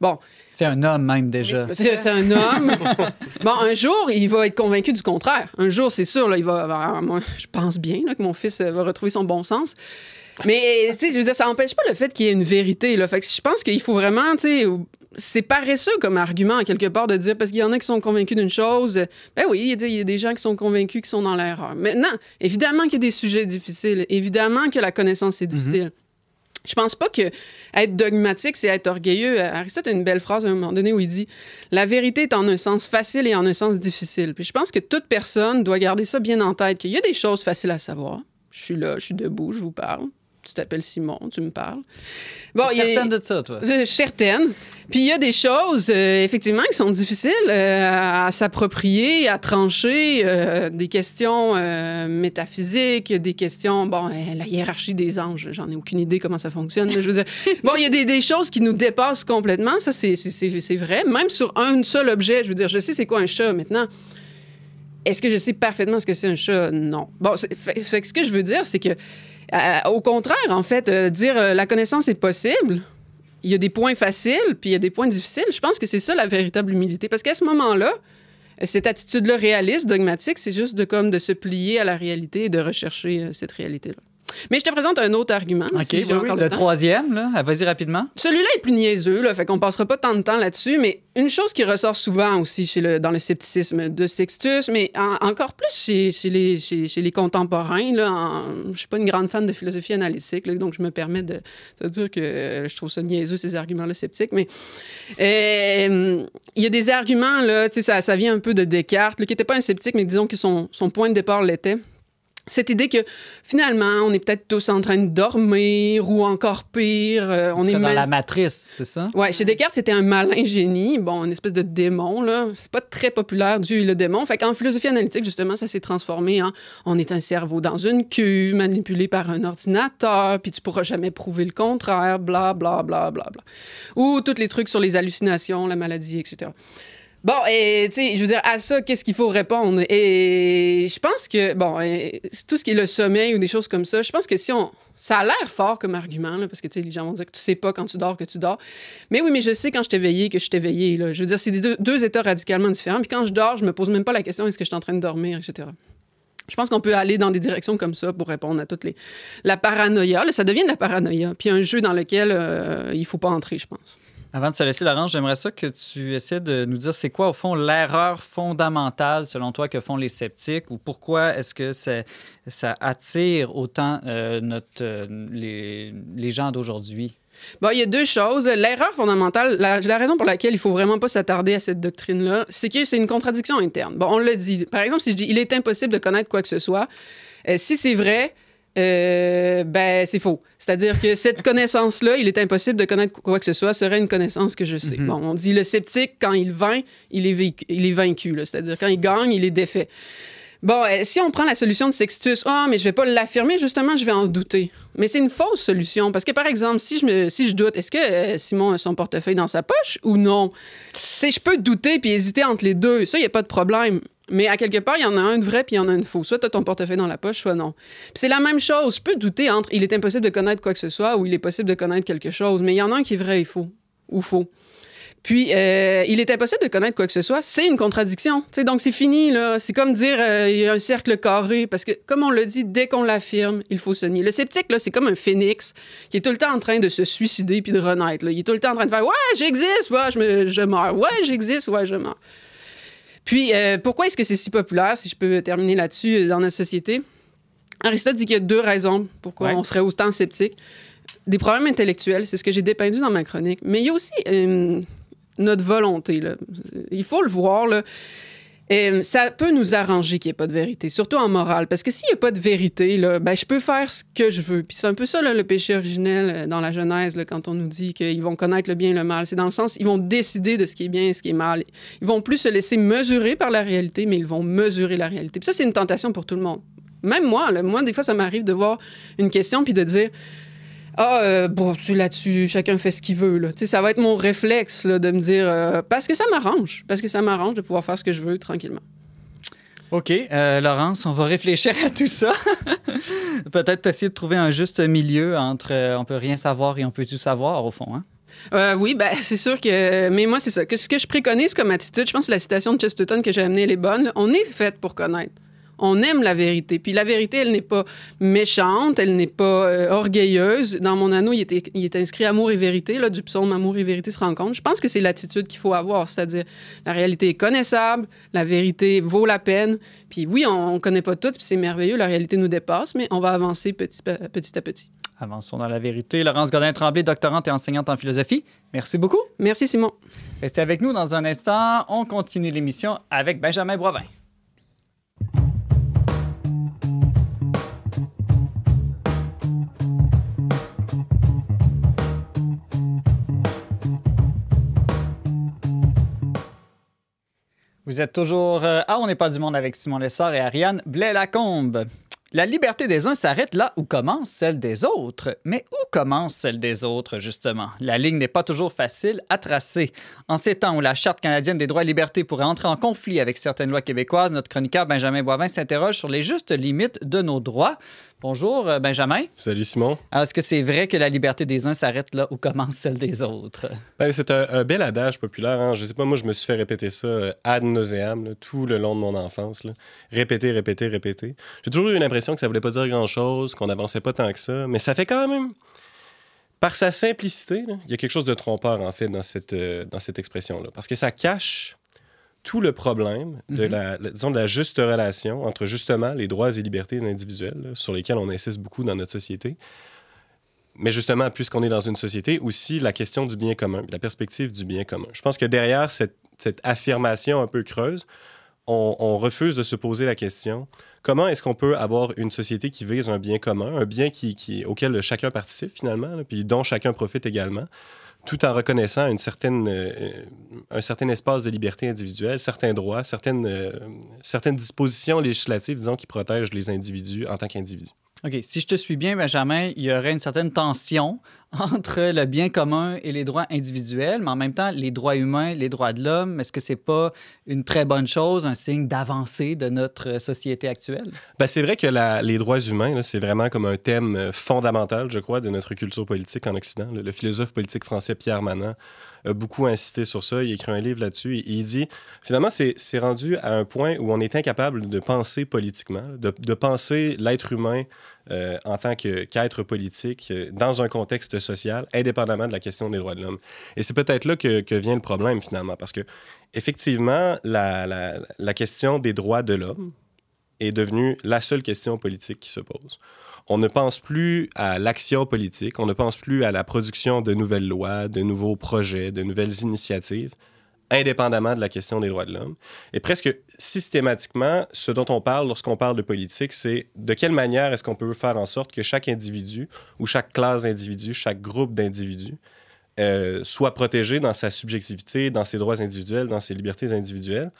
Bon, C'est un homme même déjà. c'est un homme. bon, un jour, il va être convaincu du contraire. Un jour, c'est sûr, là, il va. ben, moi, je pense bien là, que mon fils euh, va retrouver son bon sens. Mais, tu sais, je veux dire, ça n'empêche pas le fait qu'il y ait une vérité. Là. Fait que je pense qu'il faut vraiment, tu sais, c'est paresseux comme argument, quelque part, de dire, parce qu'il y en a qui sont convaincus d'une chose. Ben oui, il y a- il y a des gens qui sont convaincus qui sont dans l'erreur. Maintenant, évidemment qu'il y a des sujets difficiles. Évidemment que la connaissance est difficile. Je pense pas que être dogmatique, c'est être orgueilleux. Aristote a une belle phrase à un moment donné où il dit La vérité est en un sens facile et en un sens difficile. Puis je pense que toute personne doit garder ça bien en tête, qu'il y a des choses faciles à savoir. Je suis là, je suis debout, je vous parle. Tu t'appelles Simon, tu me parles. Bon, a- Certaine de ça, toi. je suis certaine. Puis il y a des choses, euh, effectivement, qui sont difficiles euh, à s'approprier, à trancher, euh, des questions euh, métaphysiques, des questions, bon, euh, la hiérarchie des anges, j'en ai aucune idée comment ça fonctionne. je veux dire, bon, il y a des, des choses qui nous dépassent complètement, ça c'est- vrai. Même sur un seul objet, je veux dire, je sais c'est quoi un chat maintenant. Est-ce que je sais parfaitement ce que c'est un chat? Non. Bon, fait- ce que je veux dire, c'est que, euh, au contraire, en fait, euh, dire euh, la connaissance est possible, il y a des points faciles, puis il y a des points difficiles. Je pense que c'est ça la véritable humilité. Parce qu'à ce moment-là, cette attitude-là réaliste, dogmatique, c'est juste de comme de se plier à la réalité et de rechercher cette réalité-là. Mais je te présente un autre argument. OK, si j'ai oui, oui, encore le troisième, là. Ah, Vas-y rapidement. Celui-là est plus niaiseux, là, fait qu'on passera pas tant de temps là-dessus, mais une chose qui ressort souvent aussi chez le, dans le scepticisme de Sextus, mais en- encore plus chez, chez les, chez, chez les contemporains, là, en- je suis pas une grande fan de philosophie analytique, là, donc je me permets de, de dire que euh, je trouve ça niaiseux, ces arguments-là sceptiques, mais euh, il y a des arguments, là, ça, ça vient un peu de Descartes, qui n'était pas un sceptique, mais disons que son, son point de départ l'était cette idée que finalement, on est peut-être tous en train de dormir ou encore pire, euh, on est dans mal- la matrice, c'est ça? Ouais, chez Descartes, c'était un malin génie, bon, une espèce de démon, là. C'est pas très populaire, Dieu et le démon. Fait qu'en philosophie analytique, justement, ça s'est transformé en on est un cerveau dans une cuve, manipulé par un ordinateur, puis tu pourras jamais prouver le contraire, bla, bla, bla, bla, bla. Ou tous les trucs sur les hallucinations, la maladie, etc. Bon, et tu sais, je veux dire, à ça, qu'est-ce qu'il faut répondre? Et je pense que, bon, tout ce qui est le sommeil ou des choses comme ça, je pense que si on. Ça a l'air fort comme argument, là, parce que tu sais, les gens vont dire que tu sais pas quand tu dors que tu dors. Mais oui, mais je sais quand je t'ai veillé que je t'ai veillé. Là. Je veux dire, c'est deux états radicalement différents. Puis quand je dors, je me pose même pas la question est-ce que je suis en train de dormir, etc. Je pense qu'on peut aller dans des directions comme ça pour répondre à toutes les. La paranoïa, là, ça devient de la paranoïa. Puis un jeu dans lequel euh, il faut pas entrer, je pense. Avant de se laisser, Laurence, j'aimerais ça que tu essaies de nous dire c'est quoi, au fond, l'erreur fondamentale, selon toi, que font les sceptiques ou pourquoi est-ce que ça, attire autant euh, notre, euh, les, gens d'aujourd'hui? Bon, il y a deux choses. L'erreur fondamentale, la, la raison pour laquelle il faut vraiment pas s'attarder à cette doctrine-là, c'est que c'est une contradiction interne. Bon, on l'a dit. Par exemple, si je dis il est impossible de connaître quoi que ce soit, euh, si c'est vrai, euh, ben c'est faux. C'est-à-dire que cette connaissance-là, il est impossible de connaître quoi que ce soit, serait une connaissance que je sais. Mhm. Bon, on dit le sceptique, quand il vainc, il est, vécu- il est vaincu. C'est-à-dire quand il gagne, il est défait. Bon, euh, si on prend la solution de Sextus, ah, mais je vais pas l'affirmer, justement, je vais en douter. Mais c'est une fausse solution. Parce que, par exemple, si je, me, si je doute, est-ce que euh, Simon a son portefeuille dans sa poche ou non? Tu sais, je peux douter puis hésiter entre les deux. Ça, il n'y a pas de problème. Mais à quelque part, il y en a un de vrai puis il y en a un de faux. Soit tu as ton portefeuille dans la poche, soit non. C'est la même chose. Je peux douter entre il est impossible de connaître quoi que ce soit ou il est possible de connaître quelque chose. Mais il y en a un qui est vrai et faux. Ou faux. Puis, euh, il est impossible de connaître quoi que ce soit. C'est une contradiction. Tu sais, donc, c'est fini, là. C'est comme dire euh, il y a un cercle carré. Parce que, comme on le dit, dès qu'on l'affirme, il faut se nier. Le sceptique, là, c'est comme un phénix qui est tout le temps en train de se suicider puis de renaître. là. Il est tout le temps en train de faire Ouais, j'existe, ouais, je, me- je meurs. Ouais, j'existe, ouais, je meurs. Puis, euh, pourquoi est-ce que c'est si populaire, si je peux terminer là-dessus, euh, dans notre société? Aristote dit qu'il y a deux raisons pourquoi Ouais. on serait autant sceptique. Des problèmes intellectuels, c'est ce que j'ai dépeint dans ma chronique. Mais il y a aussi euh, notre volonté. Là. Il faut le voir. Là. Euh, ça peut nous arranger qu'il n'y ait pas de vérité, surtout en morale. Parce que s'il n'y a pas de vérité, là, ben, je peux faire ce que je veux. Puis c'est un peu ça, le péché originel euh, dans la Genèse, quand on nous dit qu'ils vont connaître le bien et le mal. C'est dans le sens, ils vont décider de ce qui est bien et ce qui est mal. Ils vont plus se laisser mesurer par la réalité, mais ils vont mesurer la réalité. Ça, c'est une tentation pour tout le monde. Même moi, là, moi, des fois, ça m'arrive de voir une question puis de dire ah, euh, bon, tu là-dessus, chacun fait ce qu'il veut. Là. Tu sais, ça va être mon réflexe là, de me dire, euh, parce que ça m'arrange, parce que ça m'arrange de pouvoir faire ce que je veux tranquillement. OK, euh, Laurence, on va réfléchir à tout ça. Peut-être essayer de trouver un juste milieu entre on peut rien savoir et on peut tout savoir, au fond. Hein? Euh, oui, ben, c'est sûr que. Mais moi, c'est ça. Que ce que je préconise comme attitude, je pense que la citation de Chesterton que j'ai amenée, elle est bonne. là. On est fait pour connaître. On aime la vérité. Puis la vérité, elle n'est pas méchante, elle n'est pas euh, orgueilleuse. Dans mon anneau, il était, il est inscrit amour et vérité, là, du psaume Amour et vérité se rencontrent. Je pense que c'est l'attitude qu'il faut avoir, c'est-à-dire la réalité est connaissable, la vérité vaut la peine. Puis oui, on ne connaît pas tout, puis c'est merveilleux, la réalité nous dépasse, mais on va avancer petit à petit. Avançons dans la vérité. Laurence Godin-Tremblay, doctorante et enseignante en philosophie. Merci beaucoup. Merci, Simon. Restez avec nous dans un instant. On continue l'émission avec Benjamin Boivin. Vous êtes toujours euh, à On n'est pas du monde avec Simon Lessard et Ariane Blais-Lacombe. La liberté des uns s'arrête là où commence celle des autres. Mais où commence celle des autres, justement? La ligne n'est pas toujours facile à tracer. En ces temps où la Charte canadienne des droits et libertés pourrait entrer en conflit avec certaines lois québécoises, notre chroniqueur Benjamin Boivin s'interroge sur les justes limites de nos droits. Bonjour, euh, Benjamin. Salut Simon. Est-ce que c'est vrai que la liberté des uns s'arrête là où commence celle des autres? Ben, c'est un, un bel adage populaire. Hein. Je sais pas, moi, je me suis fait répéter ça euh, ad nauseam là, tout le long de mon enfance. là. Répéter, répéter, répéter. J'ai toujours eu l'impression que ça voulait pas dire grand-chose, qu'on n'avançait pas tant que ça, mais ça fait quand même... Par sa simplicité, là, il y a quelque chose de trompeur, en fait, dans cette, euh, dans cette expression-là. Parce que ça cache tout le problème de, Mhm. la, la- disons, de la juste relation entre, justement, les droits et libertés individuelles, là, sur lesquels on insiste beaucoup dans notre société, mais justement, puisqu'on est dans une société, aussi la question du bien commun, la perspective du bien commun. Je pense que derrière cette, cette affirmation un peu creuse, on, on refuse de se poser la question comment est-ce qu'on peut avoir une société qui vise un bien commun, un bien qui, qui- auquel chacun participe finalement, là, puis dont chacun profite également, tout en reconnaissant une certaine, euh, un certain espace de liberté individuelle, certains droits, certaines, euh, certaines dispositions législatives, disons, qui protègent les individus en tant qu'individus? OK. Si je te suis bien, Benjamin, il y aurait une certaine tension entre le bien commun et les droits individuels, mais en même temps, les droits humains, les droits de l'homme, est-ce que c'est pas une très bonne chose, un signe d'avancée de notre société actuelle? Ben, c'est vrai que les droits humains, c'est vraiment comme un thème euh, fondamental, je crois, de notre culture politique en Occident. Le, philosophe politique français Pierre Manant a beaucoup insisté sur ça. Il a écrit un livre là-dessus. et il dit, finalement, c'est rendu à un point où on est incapable de penser politiquement, de penser l'être humain euh, en tant qu'être politique euh, dans un contexte social, indépendamment de la question des droits de l'homme. Et c'est peut-être là que, vient le problème, finalement, parce que, effectivement, la question des droits de l'homme, est devenue la seule question politique qui se pose. On ne pense plus à l'action politique, on ne pense plus à la production de nouvelles lois, de nouveaux projets, de nouvelles initiatives, indépendamment de la question des droits de l'homme. Et presque systématiquement, ce dont on parle lorsqu'on parle de politique, c'est de quelle manière est-ce qu'on peut faire en sorte que chaque individu ou chaque classe d'individus, chaque groupe d'individus euh, soit protégé dans sa subjectivité, dans ses droits individuels, dans ses libertés individuelles.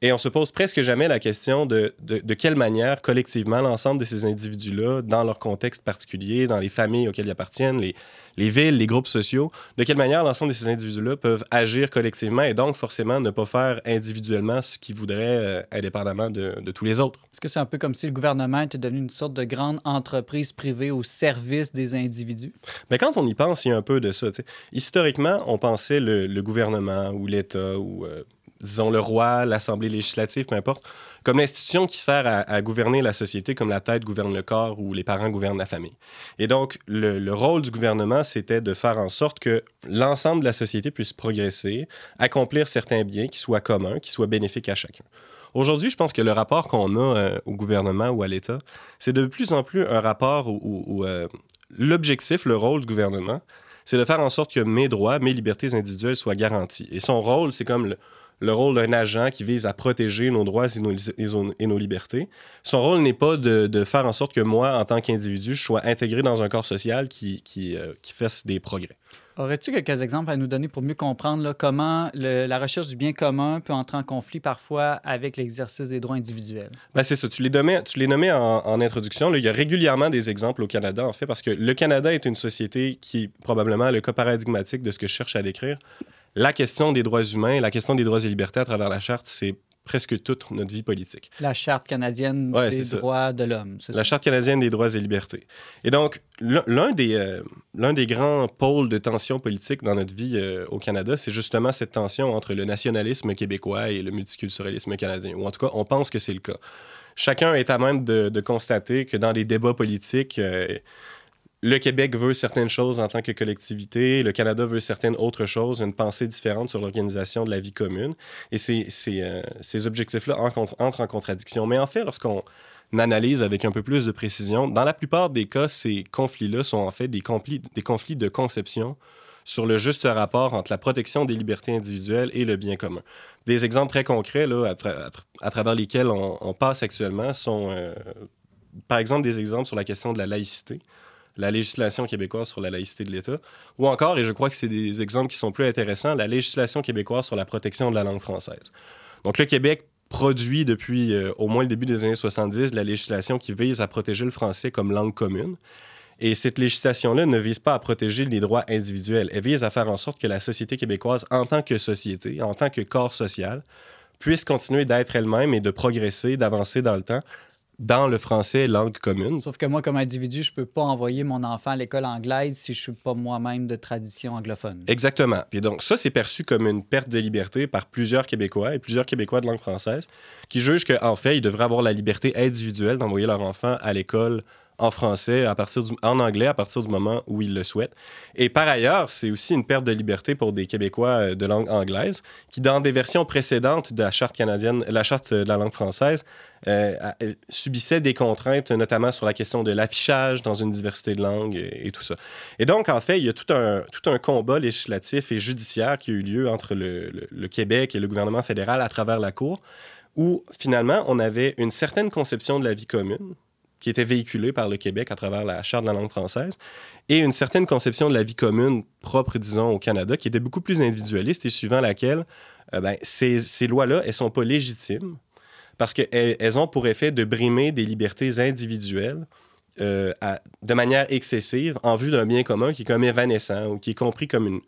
Et on se pose presque jamais la question de, de, de quelle manière, collectivement, l'ensemble de ces individus-là, dans leur contexte particulier, dans les familles auxquelles ils appartiennent, les, les villes, les groupes sociaux, de quelle manière l'ensemble de ces individus-là peuvent agir collectivement et donc forcément ne pas faire individuellement ce qu'ils voudraient euh, indépendamment de, de tous les autres. Est-ce que c'est un peu comme si le gouvernement était devenu une sorte de grande entreprise privée au service des individus? Mais quand on y pense, il y a un peu de ça. Historiquement, on pensait le, le gouvernement ou l'État ou, euh, disons, le roi, l'Assemblée législative, peu importe, comme l'institution qui sert à, gouverner la société comme la tête gouverne le corps ou les parents gouvernent la famille. Et donc, le, le rôle du gouvernement, c'était de faire en sorte que l'ensemble de la société puisse progresser, accomplir certains biens qui soient communs, qui soient bénéfiques à chacun. Aujourd'hui, je pense que le rapport qu'on a euh, au gouvernement ou à l'État, c'est de plus en plus un rapport où, euh, l'objectif, le rôle du gouvernement, c'est de faire en sorte que mes droits, mes libertés individuelles soient garantis. Et son rôle, c'est comme le, le rôle d'un agent qui vise à protéger nos droits et nos, et nos- libertés. Son rôle n'est pas de, de faire en sorte que moi, en tant qu'individu, je sois intégré dans un corps social qui, qui, euh, qui fasse des progrès. Aurais-tu quelques exemples à nous donner pour mieux comprendre là, comment le- la recherche du bien commun peut entrer en conflit parfois avec l'exercice des droits individuels? Ben, c'est ça. Tu les nommais, tu les nommais en, en introduction. là. il y a régulièrement des exemples au Canada, en fait, parce que le Canada est une société qui est probablement le cas paradigmatique de ce que je cherche à décrire. La question des droits humains, la question des droits et libertés à travers la charte, c'est presque toute notre vie politique. La Charte canadienne Ouais, des ça. droits de l'homme. c'est La ça? Charte canadienne des droits et libertés. Et donc, l'un l'un des, euh, l'un des grands pôles de tension politique dans notre vie euh, au Canada, c'est justement cette tension entre le nationalisme québécois et le multiculturalisme canadien. Ou en tout cas, on pense que c'est le cas. Chacun est à même de, de constater que dans les débats politiques, euh, le Québec veut certaines choses en tant que collectivité, le Canada veut certaines autres choses, une pensée différente sur l'organisation de la vie commune. Et ces, euh, objectifs-là en- entrent en contradiction. Mais en fait, lorsqu'on analyse avec un peu plus de précision, dans la plupart des cas, ces conflits-là sont en fait des conflits, de conception sur le juste rapport entre la protection des libertés individuelles et le bien commun. Des exemples très concrets là, à, tra- à tra- à travers lesquels on, on passe actuellement sont, euh, par exemple, des exemples sur la question de la laïcité, la législation québécoise sur la laïcité de l'État, ou encore, et je crois que c'est des exemples qui sont plus intéressants, la législation québécoise sur la protection de la langue française. Donc le Québec produit depuis euh, au moins le début des années 70 la législation qui vise à protéger le français comme langue commune. Et cette législation-là ne vise pas à protéger les droits individuels. Elle vise à faire en sorte que la société québécoise, en tant que société, en tant que corps social, puisse continuer d'être elle-même et de progresser, d'avancer dans le temps dans le français langue commune. Sauf que moi, comme individu, je peux pas envoyer mon enfant à l'école anglaise si je suis pas moi-même de tradition anglophone. Exactement. Et donc, ça, c'est perçu comme une perte de liberté par plusieurs Québécois et plusieurs Québécois de langue française qui jugent qu'en fait, ils devraient avoir la liberté individuelle d'envoyer leur enfant à l'école en français, à partir du, en anglais, à partir du moment où ils le souhaitent. Et par ailleurs, c'est aussi une perte de liberté pour des Québécois euh, de langue anglaise qui, dans des versions précédentes de la charte canadienne, la charte de la langue française, euh, euh, subissaient des contraintes, notamment sur la question de l'affichage dans une diversité de langues et, tout ça. Et donc, en fait, il y a tout un, tout un combat législatif et judiciaire qui a eu lieu entre le, le Québec et le gouvernement fédéral à travers la Cour, où finalement, on avait une certaine conception de la vie commune, qui était véhiculée par le Québec à travers la Charte de la langue française, et une certaine conception de la vie commune propre, disons, au Canada, qui était beaucoup plus individualiste et suivant laquelle euh, ben, ces, lois-là, elles ne sont pas légitimes parce qu'elles elles ont pour effet de brimer des libertés individuelles euh, de manière excessive en vue d'un bien commun qui est comme évanescent ou qui est compris comme une,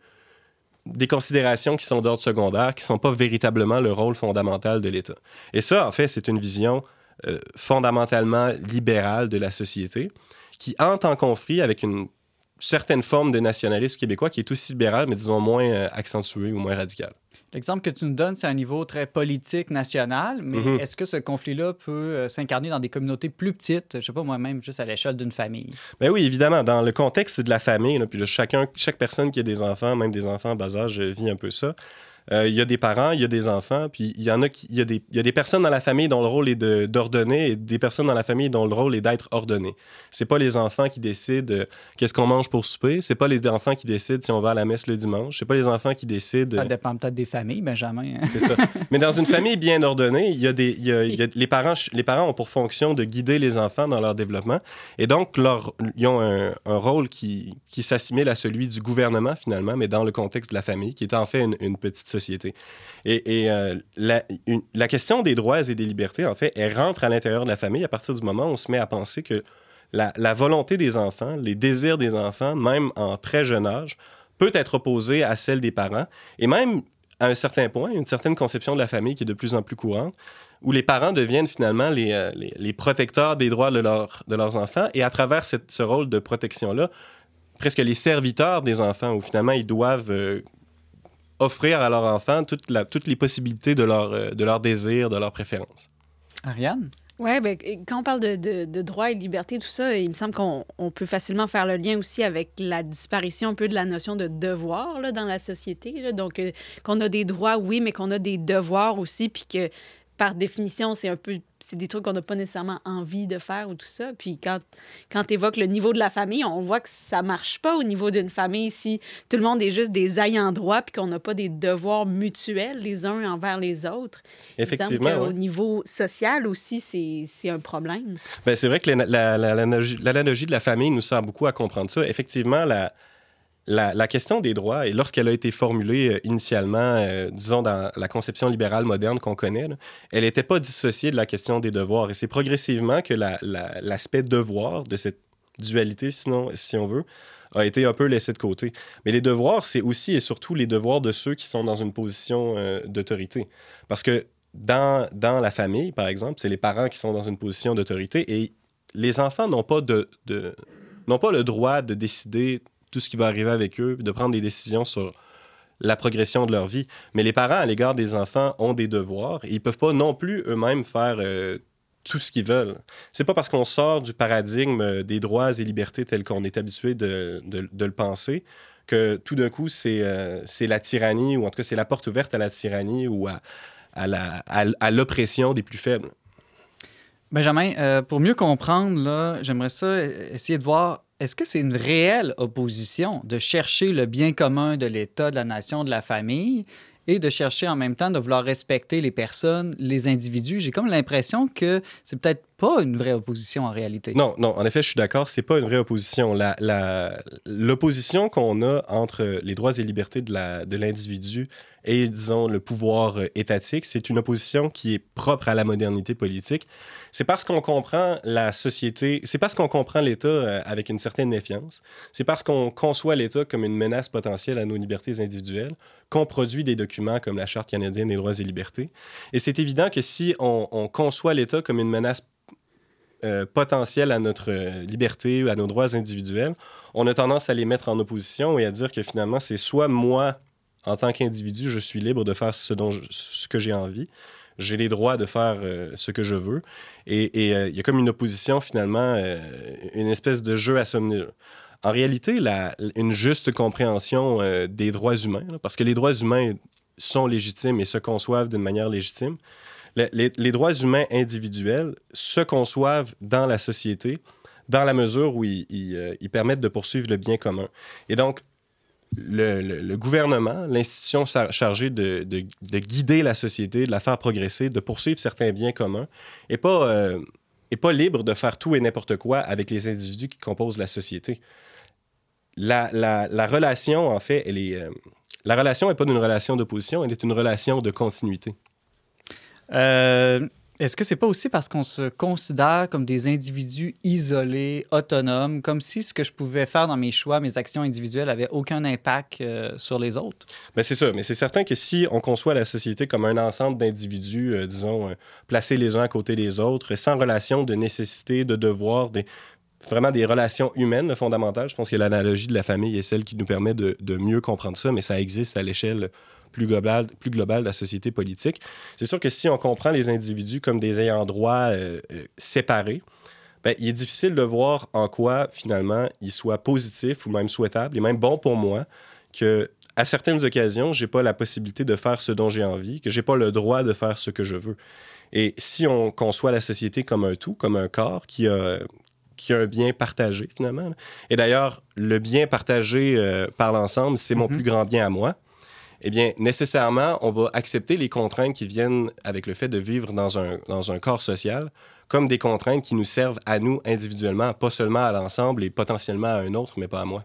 des considérations qui sont d'ordre secondaire, qui ne sont pas véritablement le rôle fondamental de l'État. Et ça, en fait, c'est une vision euh, fondamentalement libérale de la société, qui entre en conflit avec une certaine forme de nationalisme québécois qui est aussi libéral, mais disons moins euh, accentué ou moins radical. L'exemple que tu nous donnes, c'est un niveau très politique, national, mais Mhm. est-ce que ce conflit-là peut euh, s'incarner dans des communautés plus petites, je sais pas moi-même, juste à l'échelle d'une famille? Ben oui, évidemment, dans le contexte de la famille, là, puis là, chacun, chaque personne qui a des enfants, même des enfants en bas âge, vit un peu ça. Euh, Il y a des parents, il y a des enfants, puis il y en a qui, il y a des, il y a des personnes dans la famille dont le rôle est de- d'ordonner et des personnes dans la famille dont le rôle est d'être ordonné. C'est pas les enfants qui décident euh, qu'est-ce qu'on mange pour souper, c'est pas les enfants qui décident si on va à la messe le dimanche, c'est pas les enfants qui décident. Ça dépend peut-être des familles, Benjamin. hein. C'est ça. Mais dans une famille bien ordonnée, il y a des, il y a- il y a- les, parents, les parents ont pour fonction de guider les enfants dans leur développement. Et donc, leur, ils ont un, un rôle qui, qui s'assimile à celui du gouvernement, finalement, mais dans le contexte de la famille, qui est en fait une, une petite société. Et, et, euh, la, question des droits et des libertés, en fait, elle rentre à l'intérieur de la famille à partir du moment où on se met à penser que la, volonté des enfants, les désirs des enfants, même en très jeune âge, peut être opposée à celle des parents. Et même à un certain point, une certaine conception de la famille qui est de plus en plus courante, où les parents deviennent finalement les, euh, protecteurs des droits de, leur- de leurs enfants, et à travers ce rôle de protection-là, presque les serviteurs des enfants, où finalement ils doivent euh, offrir à leurs enfants toute la- toutes les possibilités de leur, euh, de leur désir, de leurs préférences. Ariane? Oui, ben, quand on parle de, de, de droits et de liberté, tout ça, il me semble qu'on on peut facilement faire le lien aussi avec la disparition un peu de la notion de devoir là, dans la société. là. Donc, euh, qu'on a des droits, oui, mais qu'on a des devoirs aussi, puis que par définition, c'est un peu c'est des trucs qu'on n'a pas nécessairement envie de faire ou tout ça. Puis quand, quand tu évoques le niveau de la famille, on voit que ça marche pas au niveau d'une famille si tout le monde est juste des ayants droit puis qu'on n'a pas des devoirs mutuels les uns envers les autres. Effectivement. ouais. niveau social aussi, c'est c'est un problème. Ben, c'est vrai que la- la- la- l'analogie l'analogie de la famille nous sert beaucoup à comprendre ça. Effectivement, la, la, question des droits, et lorsqu'elle a été formulée euh, initialement, euh, disons, dans la conception libérale moderne qu'on connaît, elle n'était pas dissociée de la question des devoirs. Et c'est progressivement que la- la- l'aspect devoir de cette dualité, sinon, si on veut, a été un peu laissé de côté. Mais les devoirs, c'est aussi et surtout les devoirs de ceux qui sont dans une position euh, d'autorité. Parce que dans, dans la famille, par exemple, c'est les parents qui sont dans une position d'autorité et les enfants n'ont pas, de- n'ont pas le droit de décider tout ce qui va arriver avec eux, de prendre des décisions sur la progression de leur vie. Mais les parents, à l'égard des enfants, ont des devoirs et ils ne peuvent pas non plus eux-mêmes faire euh, tout ce qu'ils veulent. C'est pas parce qu'on sort du paradigme euh, des droits et libertés tel qu'on est habitué de, de- le penser que tout d'un coup, c'est euh, la tyrannie, ou en tout cas, c'est la porte ouverte à la tyrannie ou à, à la- à- à l'oppression des plus faibles. Benjamin, euh, pour mieux comprendre, j'aimerais ça essayer de voir, est-ce que c'est une réelle opposition de chercher le bien commun de l'État, de la nation, de la famille, et de chercher en même temps de vouloir respecter les personnes, les individus? J'ai comme l'impression que c'est peut-être pas une vraie opposition en réalité. Non, non, en effet, je suis d'accord, c'est pas une vraie opposition. L'opposition qu'on a entre les droits et libertés de l'individu et, disons, le pouvoir euh, étatique. C'est une opposition qui est propre à la modernité politique. C'est parce qu'on comprend la société, c'est parce qu'on comprend l'État euh, avec une certaine méfiance, c'est parce qu'on conçoit l'État comme une menace potentielle à nos libertés individuelles qu'on produit des documents comme la Charte canadienne des droits et libertés. Et c'est évident que si on, on conçoit l'État comme une menace euh, potentielle à notre euh, liberté ou à nos droits individuels, on a tendance à les mettre en opposition et à dire que finalement, c'est soit moi, en tant qu'individu, je suis libre de faire ce, dont ce que j'ai envie, j'ai les droits de faire euh, ce que je veux. Et euh, il y a comme une opposition, finalement, euh, une espèce de jeu à somme nulle. En réalité, une juste compréhension des droits humains, parce que les droits humains sont légitimes et se conçoivent d'une manière légitime, le- les, droits humains individuels se conçoivent dans la société dans la mesure où ils, ils permettent de poursuivre le bien commun. Et donc, le, le- gouvernement, l'institution char- chargée de, de- de guider la société, de la faire progresser, de poursuivre certains biens communs, n'est pas, euh, pas libre de faire tout et n'importe quoi avec les individus qui composent la société. La, la- la relation, en fait, elle est... euh, la relation n'est pas une relation d'opposition, elle est une relation de continuité. Euh, Est-ce que c'est pas aussi parce qu'on se considère comme des individus isolés, autonomes, comme si ce que je pouvais faire dans mes choix, mes actions individuelles, avait aucun impact euh, sur les autres? Ben, c'est ça, mais c'est certain que si on conçoit la société comme un ensemble d'individus, euh, disons, euh, placés les uns à côté des autres, sans relation de nécessité, de devoir, vraiment des relations humaines fondamentales, je pense que l'analogie de la famille est celle qui nous permet de, de mieux comprendre ça, mais ça existe à l'échelle plus globale, plus globale de la société politique. C'est sûr que si on comprend les individus comme des ayants droit euh, euh, séparés, ben, il est difficile de voir en quoi, finalement, il soit positif ou même souhaitable et même bon pour moi que à certaines occasions, j'ai pas la possibilité de faire ce dont j'ai envie, que j'ai pas le droit de faire ce que je veux. Et si on conçoit la société comme un tout, comme un corps qui a, qui a un bien partagé finalement, et d'ailleurs, le bien partagé euh, par l'ensemble, c'est mon Mhm. plus grand bien à moi, eh bien, nécessairement, on va accepter les contraintes qui viennent avec le fait de vivre dans un, dans un corps social comme des contraintes qui nous servent à nous individuellement, pas seulement à l'ensemble et potentiellement à un autre, mais pas à moi.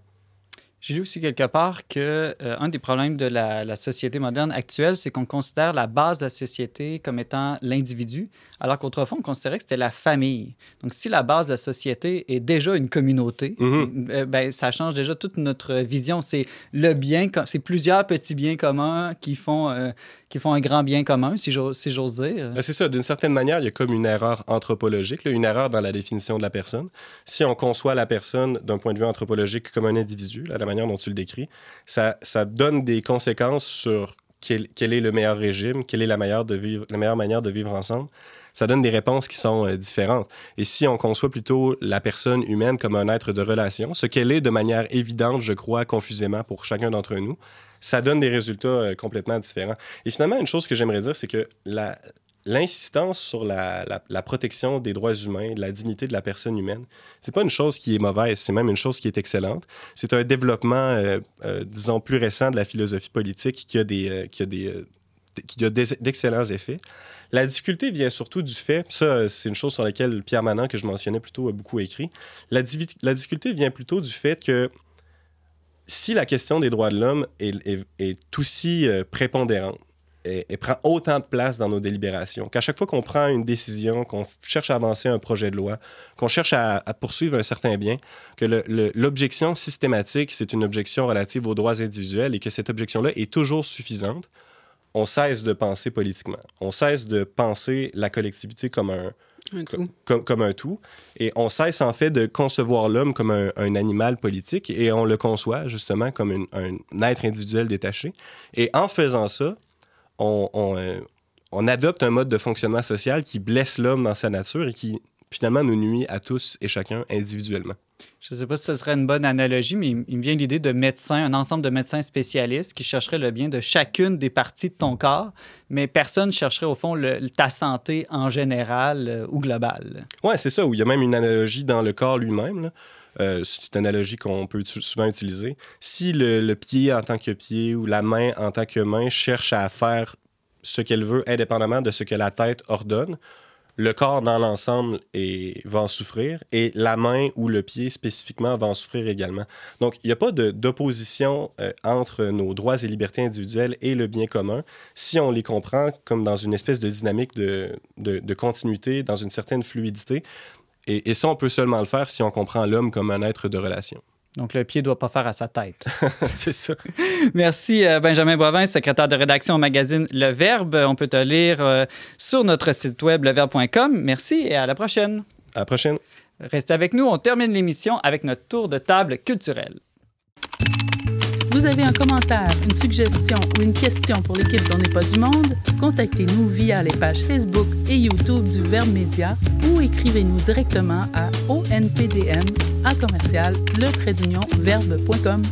J'ai lu aussi quelque part que euh, un des problèmes de la, la société moderne actuelle, c'est qu'on considère la base de la société comme étant l'individu, alors qu'autrefois, on considérait que c'était la famille. Donc, si la base de la société est déjà une communauté, Mhm. euh, ben, ça change déjà toute notre vision. C'est le bien, c'est plusieurs petits biens communs qui font, euh, qui font un grand bien commun, si j'ose si j'ose dire. Ben, C'est ça, d'une certaine manière, il y a comme une erreur anthropologique, là, une erreur dans la définition de la personne. Si on conçoit la personne d'un point de vue anthropologique comme un individu, là, la manière dont tu le décris, ça, ça donne des conséquences sur quel, quel est le meilleur régime, quelle est la meilleure, de vivre, la meilleure manière de vivre ensemble. Ça donne des réponses qui sont euh, différentes. Et si on conçoit plutôt la personne humaine comme un être de relation, ce qu'elle est de manière évidente, je crois, confusément pour chacun d'entre nous, ça donne des résultats euh, complètement différents. Et finalement, une chose que j'aimerais dire, c'est que la, l'insistance sur la, protection des droits humains, de la dignité de la personne humaine, c'est pas une chose qui est mauvaise, c'est même une chose qui est excellente. C'est un développement, euh, euh, disons, plus récent de la philosophie politique qui a des, euh, qui a des, qui a d'excellents effets. La difficulté vient surtout du fait, ça, c'est une chose sur laquelle Pierre Manant, que je mentionnais plutôt, a beaucoup écrit. La, difficulté vient plutôt du fait que si la question des droits de l'homme est, est- est aussi prépondérante, et, et prend autant de place dans nos délibérations, qu'à chaque fois qu'on prend une décision, qu'on cherche à avancer un projet de loi, qu'on cherche à, à poursuivre un certain bien, que l'objection systématique, c'est une objection relative aux droits individuels et que cette objection-là est toujours suffisante, on cesse de penser politiquement. On cesse de penser la collectivité comme un, tout. comme, comme un tout. Et on cesse en fait de concevoir l'homme comme un, un animal politique et on le conçoit justement comme une- un être individuel détaché. Et en faisant ça, on, on, euh, on adopte un mode de fonctionnement social qui blesse l'homme dans sa nature et qui finalement nous nuit à tous et chacun individuellement. Je ne sais pas si ce serait une bonne analogie, mais il me vient l'idée de médecins, un ensemble de médecins spécialistes qui chercheraient le bien de chacune des parties de ton corps, mais personne ne chercherait au fond le- ta santé en général euh, ou globale. Ouais, c'est ça, où il y a même une analogie dans le corps lui-même. Euh, c'est une analogie qu'on peut souvent utiliser. Si le, pied en tant que pied ou la main en tant que main cherche à faire ce qu'elle veut indépendamment de ce que la tête ordonne, le corps dans l'ensemble va en souffrir et la main ou le pied spécifiquement va en souffrir également. Donc, il n'y a pas d'opposition euh, entre nos droits et libertés individuelles et le bien commun si on les comprend comme dans une espèce de dynamique de- de continuité, dans une certaine fluidité. Et, et ça, on peut seulement le faire si on comprend l'homme comme un être de relation. Donc, le pied doit pas faire à sa tête. C'est ça. Merci, euh, Benjamin Boivin, secrétaire de rédaction au magazine Le Verbe. On peut te lire euh, sur notre site web leverbe.com. Merci et à la prochaine. À la prochaine. Restez avec nous. On termine l'émission avec notre tour de table culturelle. Vous avez un commentaire, une suggestion ou une question pour l'équipe d'On n'est pas du monde? Contactez-nous via les pages Facebook et YouTube du Verbe Média ou écrivez-nous directement à onpdm à commercial le verbe.com.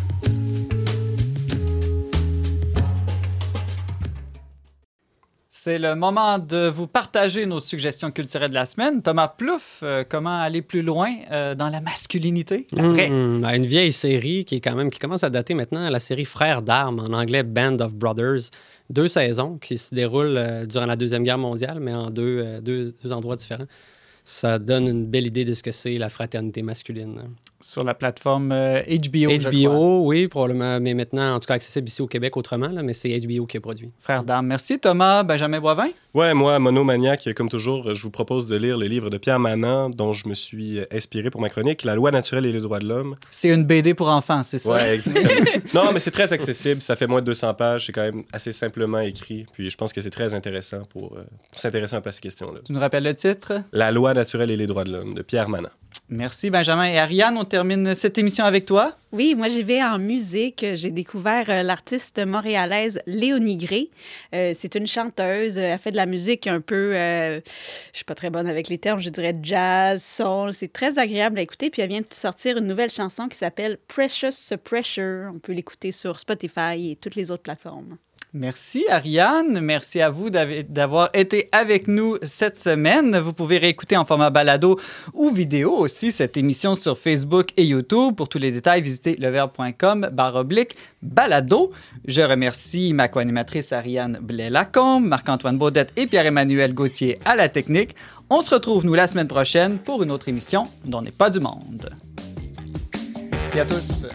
C'est le moment de vous partager nos suggestions culturelles de la semaine. Thomas Plouffe, euh, comment aller plus loin euh, dans la masculinité? La vraie. Ben, une vieille série qui est quand même qui commence à dater maintenant, la série Frères d'armes, en anglais Band of Brothers. Deux saisons qui se déroulent euh, durant la Deuxième Guerre mondiale, mais en deux, euh, deux, deux endroits différents. Ça donne une belle idée de ce que c'est la fraternité masculine. Sur la plateforme euh, HBO. je crois. HBO, oui, probablement, mais maintenant, en tout cas, accessible ici au Québec autrement, là, mais c'est HBO qui a produit. Frère d'armes. Merci, Thomas. Benjamin Boivin? Ouais, moi, monomaniaque, comme toujours, je vous propose de lire le livre de Pierre Manant, dont je me suis inspiré pour ma chronique, La loi naturelle et les droits de l'homme. C'est une BD pour enfants, c'est ça? Ouais, exactement. non, mais c'est très accessible. Ça fait moins de 200 pages. C'est quand même assez simplement écrit. Puis je pense que c'est très intéressant pour, euh, pour s'intéresser un peu à ces questions-là. Tu nous rappelles le titre? La loi naturelle et les droits de l'homme de Pierre Manant. Merci, Benjamin. Et Ariane, on termine cette émission avec toi. Oui, moi j'y vais en musique. J'ai découvert euh, l'artiste montréalaise Léonie Gray. Euh, c'est une chanteuse. Elle fait de la musique un peu, euh, je suis pas très bonne avec les termes, je dirais jazz, soul. C'est très agréable à écouter. Puis elle vient de sortir une nouvelle chanson qui s'appelle Precious Pressure. On peut l'écouter sur Spotify et toutes les autres plateformes. Merci, Ariane. Merci à vous d'av- d'avoir été avec nous cette semaine. Vous pouvez réécouter en format balado ou vidéo aussi cette émission sur Facebook et YouTube. Pour tous les détails, visitez leverbe.com barre oblique balado. Je remercie ma co-animatrice Ariane Blais-Lacombe, Marc-Antoine Baudette et Pierre-Emmanuel Gauthier à la technique. On se retrouve, nous, la semaine prochaine pour une autre émission dont n'est pas du monde. Merci à tous.